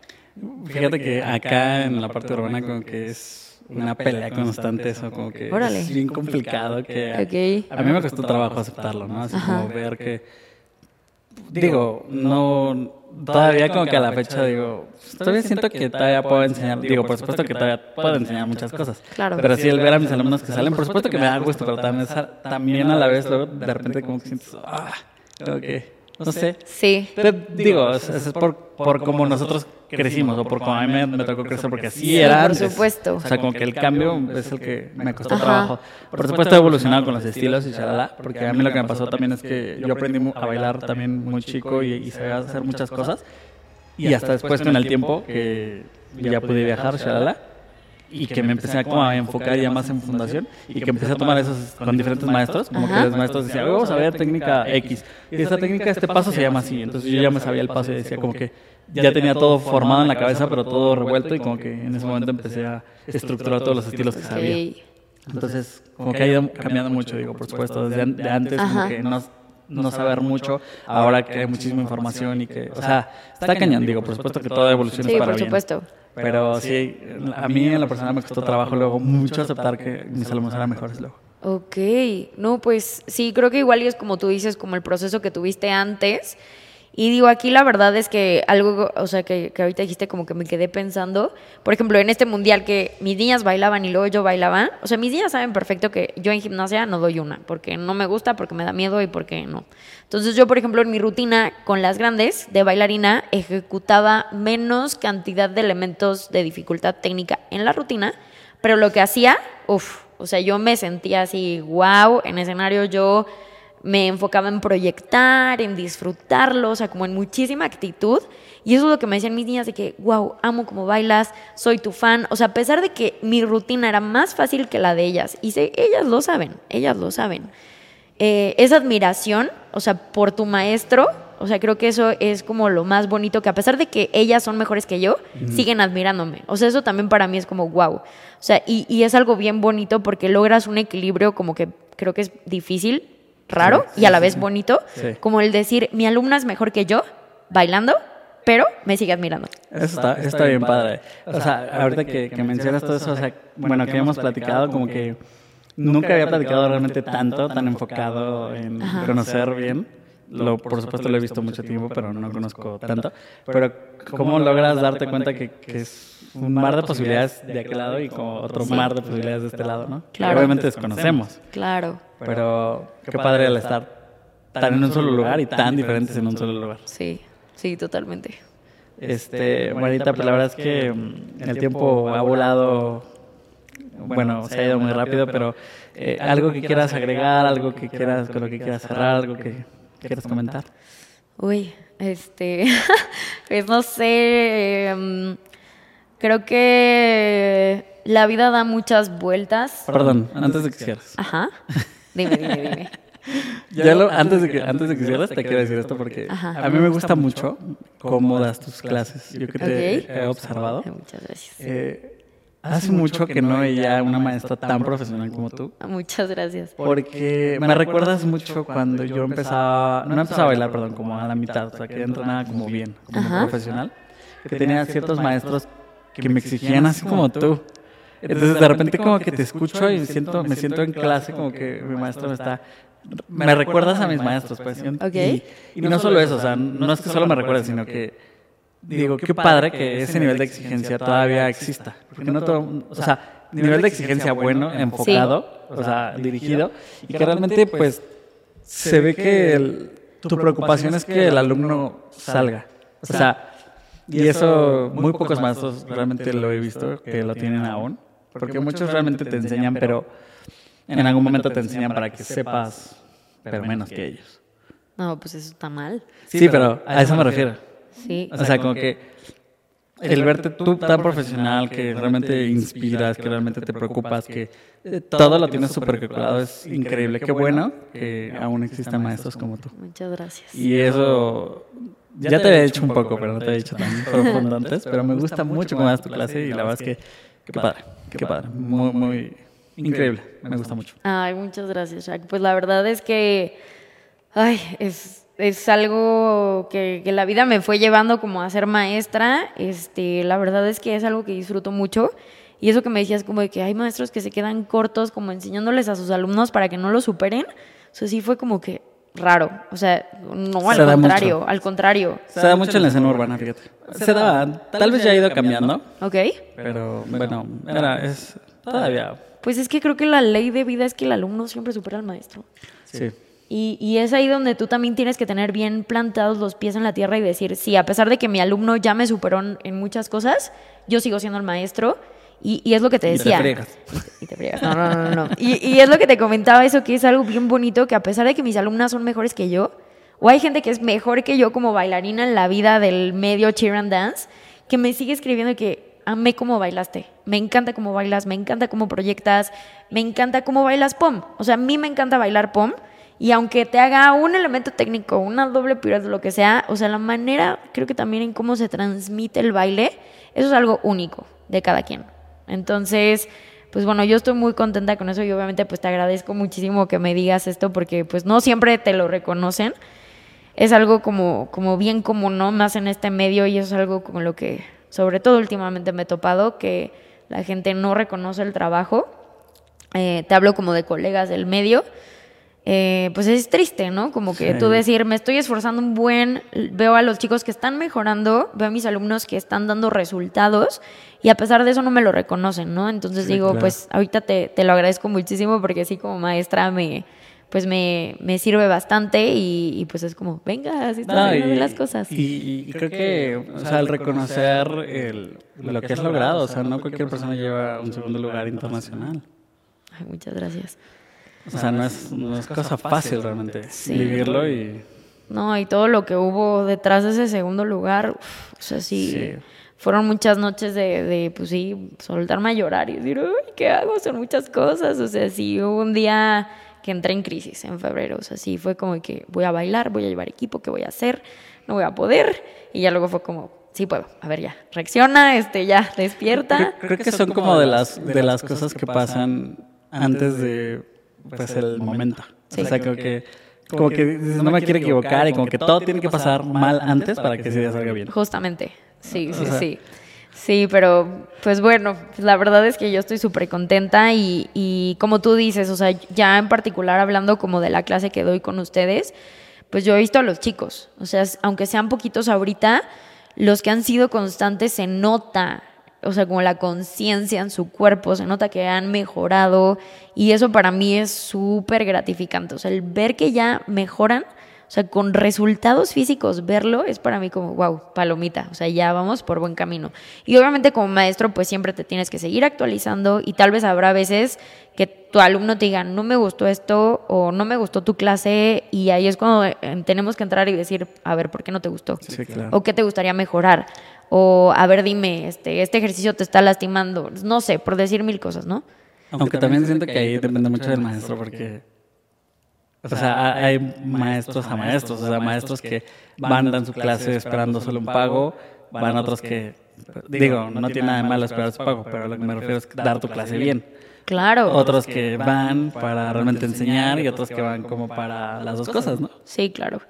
Fíjate que acá en la parte urbana como que es una pelea constante eso, como que Órale. es bien complicado que a mí me costó trabajo aceptarlo, ¿no? Así como ver que digo, no todavía como que a la fecha digo, todavía siento que todavía puedo enseñar, digo, por supuesto que todavía puedo enseñar muchas cosas. Claro. Pero sí el ver a mis alumnos que salen, por supuesto que me da gusto, pero también, también a la vez luego de repente como que sientes, ah, como que No sé. Sí. Pero digo, sea, es por, por cómo nosotros crecimos o por cómo a mí me, me tocó crecer, porque así Sí, era por antes. supuesto. O sea, como que el cambio es el que me costó Ajá. trabajo. Por supuesto, he evolucionado con los estilos y chalala, porque a mí lo que me pasó también es que yo aprendí a bailar también muy chico y, y sabía hacer muchas cosas. Y hasta después con el tiempo que ya pude viajar, shalala, y que me empecé a, como a enfocar ya más en fundación y que empecé a tomar esos con diferentes maestros, como Ajá. que los maestros decían, "Oye, vamos a ver técnica X. Y esta técnica, este paso se llama así. Entonces yo ya me sabía el paso y decía como que ya tenía todo formado en la cabeza, pero todo revuelto y como que en ese momento empecé a estructurar todos los estilos que sabía. Entonces, como que ha ido cambiando mucho, digo, por supuesto, desde de antes, como que no, no saber mucho, ahora que hay muchísima información y que, o sea, está cañón, digo, por supuesto que toda evolución Sí, es para por bien. Pero sí, a mí en la persona me costó trabajo luego mucho aceptar que mis alumnos eran mejores luego. Ok, no, pues sí, creo que igual y es como tú dices, como el proceso que tuviste antes. Y digo, aquí la verdad es que algo, o sea, que, que ahorita dijiste como que me quedé pensando, por ejemplo, en este mundial que mis niñas bailaban y luego yo bailaba, o sea, mis niñas saben perfecto que yo en gimnasia no doy una, porque no me gusta, porque me da miedo y porque no. Entonces yo, por ejemplo, en mi rutina con las grandes de bailarina ejecutaba menos cantidad de elementos de dificultad técnica en la rutina, pero lo que hacía, uff, o sea, yo me sentía así, wow, en escenario yo me enfocaba en proyectar, en disfrutarlo, o sea, como en muchísima actitud. Y eso es lo que me decían mis niñas de que, wow, amo cómo bailas, soy tu fan. O sea, a pesar de que mi rutina era más fácil que la de ellas, y sé, ellas lo saben, ellas lo saben. Eh, esa admiración, o sea, por tu maestro, o sea, creo que eso es como lo más bonito, que a pesar de que ellas son mejores que yo, siguen admirándome. O sea, eso también para mí es como wow. O sea, y, y es algo bien bonito porque logras un equilibrio como que creo que es difícil, raro Sí, y a la vez bonito, Sí. como el decir, mi alumna es mejor que yo bailando, pero me sigue admirando. Eso está, está bien padre. O sea, ahorita que, que mencionas todo eso, o sea, bueno, que hemos platicado, como que nunca había platicado realmente tanto, tan enfocado en conocer bien. Lo, por supuesto lo he visto mucho tiempo, pero no conozco tanto. Pero ¿cómo logras darte cuenta que, que es un mar de posibilidades de aquel lado y como otro mar de posibilidades de este lado, ¿no? Que Claro. Obviamente desconocemos, Claro, pero qué padre el estar tan en un solo lugar y tan diferentes en un solo lugar. sí, sí, totalmente. Este, Juanita, pues la verdad es que mm, el tiempo ha volado, bueno, se ha ido muy rápido, pero eh, algo que quieras agregar, algo que quieras, con lo que quieras cerrar, algo que quieras comentar. Uy, este, pues no sé, creo que la vida da muchas vueltas. Perdón, antes de que cierres. Ajá, dime, dime, dime. Ya lo, antes, de que, antes de que cierres, te quiero decir esto porque Ajá. a mí me gusta mucho cómo das tus clases. Yo que te he observado. Muchas gracias. Eh, hace mucho que no veía una maestra tan profesional como tú. Muchas gracias. Porque me recuerdas mucho cuando yo empezaba, no empezaba a bailar, perdón, como a la mitad, o sea, que entrenaba como bien, como Ajá. profesional, que tenía ciertos maestros que me exigían así como tú. Entonces de repente como que te escucho y siento, me siento en clase como que mi maestro me está, me recuerdas a mis maestros, pues. y- Ok. Y, y no solo eso, o sea, no es que solo me recuerdes, sino que digo, qué padre que ese nivel de exigencia todavía exista. Porque no todo, o sea, nivel de exigencia bueno, enfocado, o sea, dirigido, y que realmente, pues, se ve que el- tu preocupación es que el alumno salga. O sea, y eso muy pocos maestros realmente lo he visto que lo tienen aún. Porque muchos realmente te enseñan, pero en algún momento te enseñan para que sepas, pero menos que ellos. No, pues eso está mal. Sí, pero a eso me refiero. Sí. O sea, como que el verte tú tan profesional, que realmente inspiras, que realmente te preocupas, que todo lo tienes súper calculado, es increíble. Qué bueno que aún existan maestros como tú. Muchas gracias. Y eso ya te había dicho un poco, pero no te había dicho tan profundo antes. Pero me gusta mucho cómo das tu clase y la verdad es que qué padre, qué padre. Muy, muy increíble. Me gusta mucho. Ay, muchas gracias, Shaq. Pues la verdad es que, ay, es, es algo que, que la vida me fue llevando como a ser maestra. Este, la verdad es que es algo que disfruto mucho. Y eso que me decías como de que hay maestros que se quedan cortos como enseñándoles a sus alumnos para que no lo superen. Eso sí fue como que raro. O sea, no, al Se contrario, mucho. al contrario. Se da mucho en la escena urbana, fíjate. Se da, tal vez ya ha ido cambiando, ¿Ok? pero bueno, era, es todavía, Pues es que creo que la ley de vida es que el alumno siempre supera al maestro. sí. Y, y es ahí donde tú también tienes que tener bien plantados los pies en la tierra y decir, sí, a pesar de que mi alumno ya me superó en, en muchas cosas, yo sigo siendo el maestro. Y, y es lo que te Y te decía. friegas. Y te friegas. No, no, no, no. Y, y es lo que te comentaba, eso que es algo bien bonito, que a pesar de que mis alumnas son mejores que yo, o hay gente que es mejor que yo como bailarina en la vida del medio cheer and dance, que me sigue escribiendo que amé cómo bailaste, me encanta cómo bailas, me encanta cómo proyectas, me encanta cómo bailas pom. O sea, a mí me encanta bailar pom. Y aunque te haga un elemento técnico, una doble pirueta, lo que sea, o sea, la manera, creo que también en cómo se transmite el baile, eso es algo único de cada quien. Entonces, pues bueno, yo estoy muy contenta con eso y obviamente pues te agradezco muchísimo que me digas esto porque pues no siempre te lo reconocen. Es algo como, como bien común, ¿no? Más en este medio y eso es algo como lo que sobre todo últimamente me he topado, que la gente no reconoce el trabajo. Eh, te hablo como de colegas del medio. Eh, pues es triste, ¿no? Como que Sí. tú decir, me estoy esforzando un buen, veo a los chicos que están mejorando, veo a mis alumnos que están dando resultados y a pesar de eso no me lo reconocen, ¿no? Entonces Sí, digo, claro. pues ahorita te, te lo agradezco muchísimo porque así como maestra me, pues me, me sirve bastante y, y, pues es como, venga, así están No, las cosas. Y, y creo que, o sea, al reconocer el, lo que has logrado, o sea, no cualquier persona lleva un segundo lugar internacional. Ay, muchas gracias. O sea, no es, no es cosa fácil realmente Sí. vivirlo y... No, y todo lo que hubo detrás de ese segundo lugar, uf, o sea, sí, Sí. fueron muchas noches de, de, pues sí, soltarme a llorar y decir, uy, ¿qué hago? Son muchas cosas, o sea, sí, hubo un día que entré en crisis en febrero, o sea, sí, fue como que voy a bailar, voy a llevar equipo, ¿qué voy a hacer? No voy a poder, y ya luego fue como, sí puedo, a ver ya, reacciona, este, ya, despierta. Creo, creo que son como de las, de las cosas que pasan antes de, pues, el momento. Sí. O sea, como que, como que dices, no me quiero equivocar y como que todo tiene que pasar mal antes para que ese día salga bien. Justamente, sí, sí, O sea- sí. Sí, pero pues bueno, la verdad es que yo estoy súper contenta y, y como tú dices, o sea, ya en particular hablando como de la clase que doy con ustedes, pues yo he visto a los chicos, o sea, aunque sean poquitos ahorita, los que han sido constantes se nota, o sea, como la conciencia en su cuerpo, se nota que han mejorado y eso para mí es súper gratificante, o sea, el ver que ya mejoran. O sea, con resultados físicos, verlo es para mí como, wow, palomita. O sea, ya vamos por buen camino. Y obviamente como maestro, pues siempre te tienes que seguir actualizando y tal vez habrá veces que tu alumno te diga, no me gustó esto o no me gustó tu clase y ahí es cuando eh, tenemos que entrar y decir, a ver, ¿por qué no te gustó? Sí, claro. ¿O qué te gustaría mejorar? O, a ver, dime, este, este ejercicio te está lastimando. No sé, por decir mil cosas, ¿no? Aunque también siento que ahí depende mucho del maestro porque... O sea, hay maestros a maestros, o sea, maestros que van, dan su clase esperando solo un pago, van otros que, digo, no tiene nada de malo esperar su pago, pero lo que me refiero es dar tu clase bien. Claro. Otros que van para realmente enseñar y otros que van como para las dos cosas, ¿no? Sí, claro.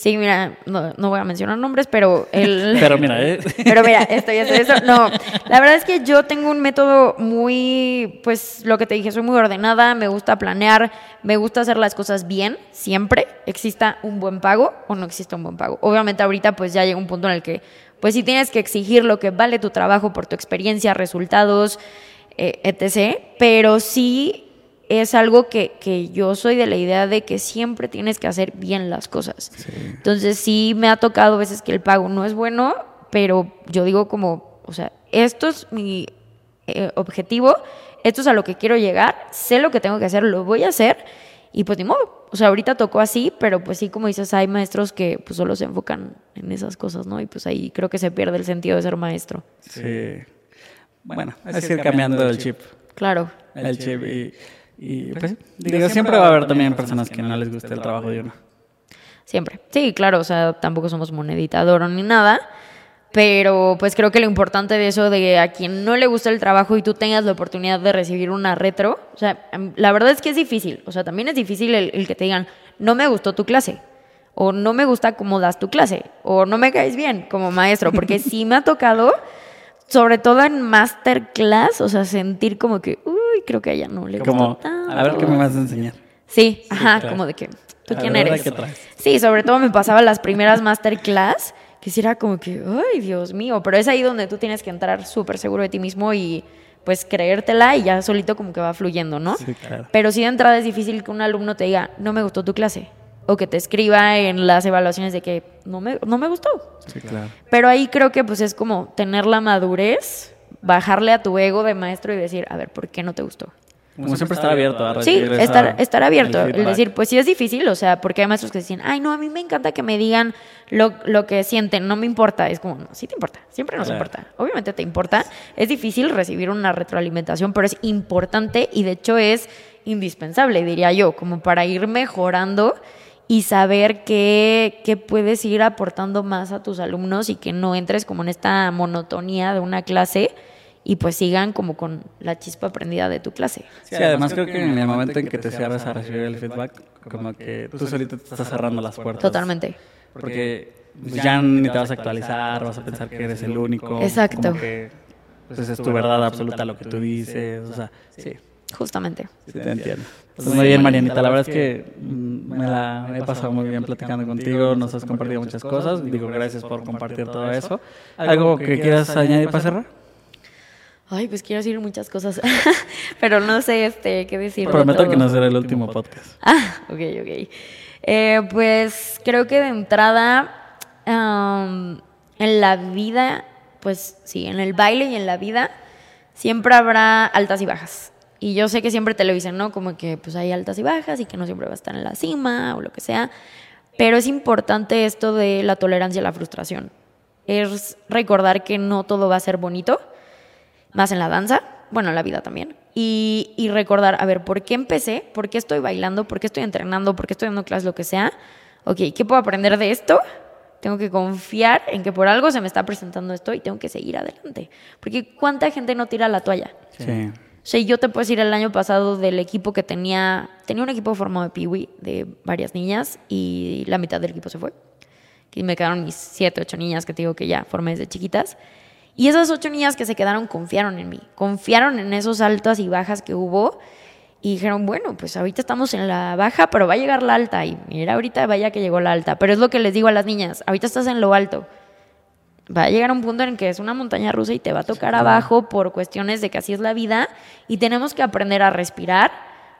Sí, mira, no, no voy a mencionar nombres, pero el... Pero mira, ¿eh? Pero mira, esto y esto y esto. No, la verdad es que yo tengo un método muy, pues lo que te dije, soy muy ordenada, me gusta planear, me gusta hacer las cosas bien, siempre, exista un buen pago o no exista un buen pago. Obviamente ahorita pues ya llega un punto en el que pues sí tienes que exigir lo que vale tu trabajo por tu experiencia, resultados, eh, etc. Pero sí es algo que, que yo soy de la idea de que siempre tienes que hacer bien las cosas. Entonces sí me ha tocado a veces que el pago no es bueno, pero yo digo como, o sea, esto es mi eh, objetivo, esto es a lo que quiero llegar, sé lo que tengo que hacer, lo voy a hacer y pues ni modo. O sea, ahorita tocó así, pero pues sí, como dices, hay maestros que pues solo se enfocan en esas cosas, ¿no? Y pues ahí creo que se pierde el sentido de ser maestro. Sí. Bueno, es ir cambiando el chip. Claro. El chip y, y pues, digo, siempre va a haber también personas que no les guste el trabajo de uno. Siempre. Sí, claro, o sea, tampoco somos monedita de oro ni nada. Pero pues creo que lo importante de eso, de a quien no le gusta el trabajo y tú tengas la oportunidad de recibir una retro, o sea, em, la verdad es que es difícil. O sea, también es difícil el, el que te digan, no me gustó tu clase, o no me gusta cómo das tu clase, o no me caes bien como maestro, porque sí me ha tocado, sobre todo en masterclass, o sea, sentir como que, uy, creo que a ella no le Como, tanto. a ver qué me vas a enseñar. Sí, ajá, claro. como de que, ¿tú A quién eres? Sí, sobre todo me pasaba las primeras masterclass, que sí era como que, ay, Dios mío, pero es ahí donde tú tienes que entrar súper seguro de ti mismo y pues creértela y ya solito como que va fluyendo, ¿no? Sí, claro. Pero sí de entrada es difícil que un alumno te diga, no me gustó tu clase. O que te escriba en las evaluaciones de que no me, no me gustó. Sí, claro. Pero ahí creo que pues es como tener la madurez, bajarle a tu ego de maestro y decir, a ver, ¿por qué no te gustó? Como siempre estar abierto a Sí, estar, estar abierto. feedback. decir, pues sí es difícil, o sea, porque hay maestros que dicen, ay, no, a mí me encanta que me digan lo, lo que sienten, no me importa. Es como, no, sí te importa, siempre nos Claro. importa. Obviamente te importa. Es difícil recibir una retroalimentación, pero es importante y de hecho es indispensable, diría yo, como para ir mejorando y saber qué, qué puedes ir aportando más a tus alumnos y que no entres como en esta monotonía de una clase y pues sigan como con la chispa prendida de tu clase. Sí, además creo que en el momento en que te cierras a recibir el feedback, como que tú solito te estás cerrando las puertas. Totalmente. Porque pues, ya ni te vas a actualizar, vas a pensar que eres el único. Exacto. Como que pues, es tu verdad absoluta lo que tú dices. O sea, sí, Justamente. sí te entiendo. Pues muy bien, Marianita. La verdad es que mm, me la he pasado muy bien platicando contigo. Nos has compartido muchas cosas. Digo, gracias por compartir todo eso. ¿Algo que quieras añadir para cerrar? Ay, pues quiero decir muchas cosas, pero no sé este, qué decir. de Prometo que no será el último podcast. Ah, ok, ok. Eh, pues creo que de entrada, am, en la vida, pues sí, en el baile y en la vida, siempre habrá altas y bajas. Y yo sé que siempre te lo dicen, ¿no? Como que pues hay altas y bajas y que no siempre va a estar en la cima o lo que sea. Pero es importante esto de la tolerancia a la frustración. Es recordar que no todo va a ser bonito, más en la danza, bueno, en la vida también. Y, y recordar, a ver, ¿por qué empecé? ¿Por qué estoy bailando? ¿Por qué estoy entrenando? ¿Por qué estoy dando clases? Lo que sea. Ok, ¿qué puedo aprender de esto? Tengo que confiar en que por algo se me está presentando esto y tengo que seguir adelante. Porque ¿cuánta gente no tira la toalla? Sí. O sea, yo te puedo decir el año pasado del equipo que tenía, tenía un equipo formado de Piwi, de varias niñas, y la mitad del equipo se fue. Y me quedaron mis siete, ocho niñas que te digo que ya formé desde chiquitas. Y esas ocho niñas que se quedaron confiaron en mí, confiaron en esos altas y bajas que hubo y dijeron, bueno, pues ahorita estamos en la baja, pero va a llegar la alta. Y mira, ahorita vaya que llegó la alta. Pero es lo que les digo a las niñas, ahorita estás en lo alto. Va a llegar un punto en que es una montaña rusa y te va a tocar abajo por cuestiones de que así es la vida y tenemos que aprender a respirar,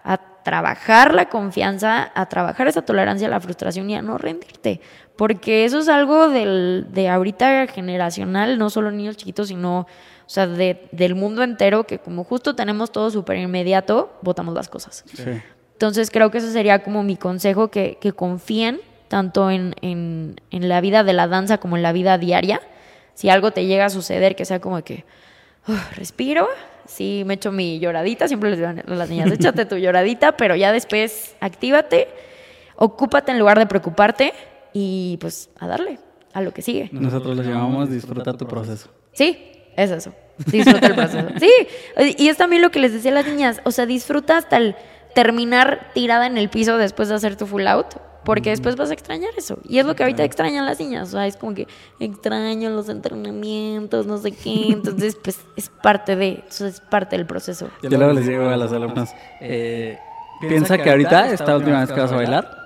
a trabajar la confianza, a trabajar esa tolerancia a la frustración y a no rendirte, porque eso es algo del, de ahorita generacional, no solo niños chiquitos, sino, o sea, de- del mundo entero, que como justo tenemos todo súper inmediato, votamos las cosas. Sí. Entonces creo que ese sería como mi consejo, que, que confíen tanto en, en- en la vida de la danza como en la vida diaria. Si algo te llega a suceder, que sea como que "Uf, respiro, sí me echo mi lloradita, siempre les digo a las niñas, échate tu lloradita, pero ya después actívate, ocúpate en lugar de preocuparte y pues a darle a lo que sigue. Nosotros lo llamamos disfruta tu proceso. Sí, es eso. Disfruta el proceso. Sí, y es también lo que les decía a las niñas. O sea, disfruta hasta el terminar tirada en el piso después de hacer tu full out. Porque después vas a extrañar eso. Y es lo que ahorita extrañan las niñas. O sea, es como que extraño los entrenamientos, no sé qué. Entonces, pues es parte de, eso es parte del proceso. Yo luego les digo a las alumnas, eh, piensa que ahorita, esta última vez que vas a bailar,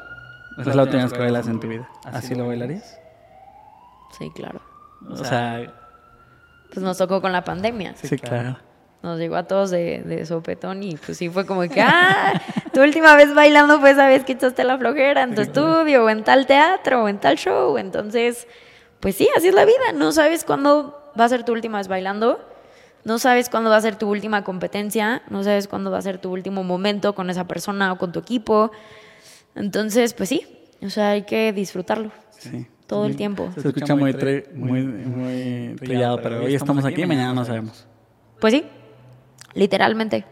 es la última vez que bailas en tu vida. ¿Así lo bailarías? Sí, claro. O sea, Pues nos tocó con la pandemia. sí, claro. Nos llegó a todos de, de sopetón y pues sí fue como que, ah, tu última vez bailando fue esa vez que echaste la flojera en tu estudio o en tal teatro o en tal show. Entonces, pues sí, así es la vida. No sabes cuándo va a ser tu última vez bailando, no sabes cuándo va a ser tu última competencia, no sabes cuándo va a ser tu último momento con esa persona o con tu equipo. Entonces, pues sí, o sea, hay que disfrutarlo Sí. todo el tiempo. Se escucha muy, tre- muy, muy trillado, pero hoy estamos aquí y mañana no sabemos. Pues sí, literalmente.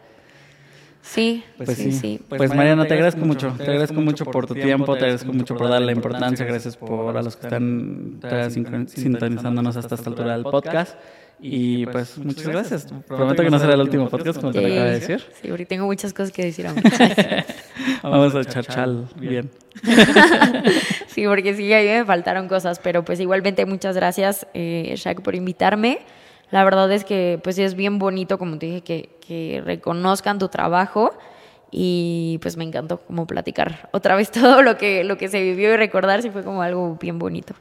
Sí, Pues sí, sí. sí. Pues Mariana, te agradezco mucho. Te agradezco mucho por tu tiempo, te agradezco mucho por darle la importancia. Gracias por a los que están sintonizándonos hasta esta altura del podcast. Y pues muchas gracias. Prometo que no será el último podcast, como te lo acabo de decir. Sí, porque tengo muchas cosas que decir aún. Vamos a echar chal bien. sí, porque sí, ahí me faltaron cosas, pero pues igualmente muchas gracias, eh, Shaq, por invitarme. La verdad es que pues es bien bonito, como te dije, que, que reconozcan tu trabajo y pues me encantó como platicar otra vez todo lo que, lo que se vivió y recordar, sí fue como algo bien bonito.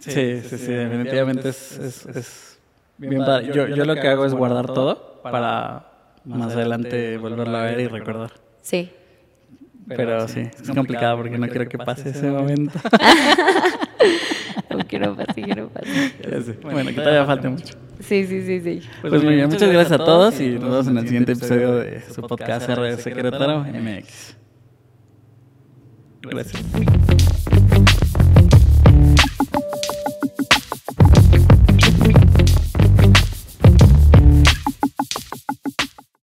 Sí, sí, sí, definitivamente es, es, es bien padre. Yo, yo lo que hago es guardar todo para más adelante volverlo a ver y recordar. Sí. Pero sí, es complicado porque no quiero que pase ese momento. no quiero pase, quiero pase. Bueno, que todavía falte mucho. Sí, sí, sí, sí. Pues muy bien, muchas gracias a todos y nos vemos en el siguiente episodio de su podcast RS Secretario MX. Gracias.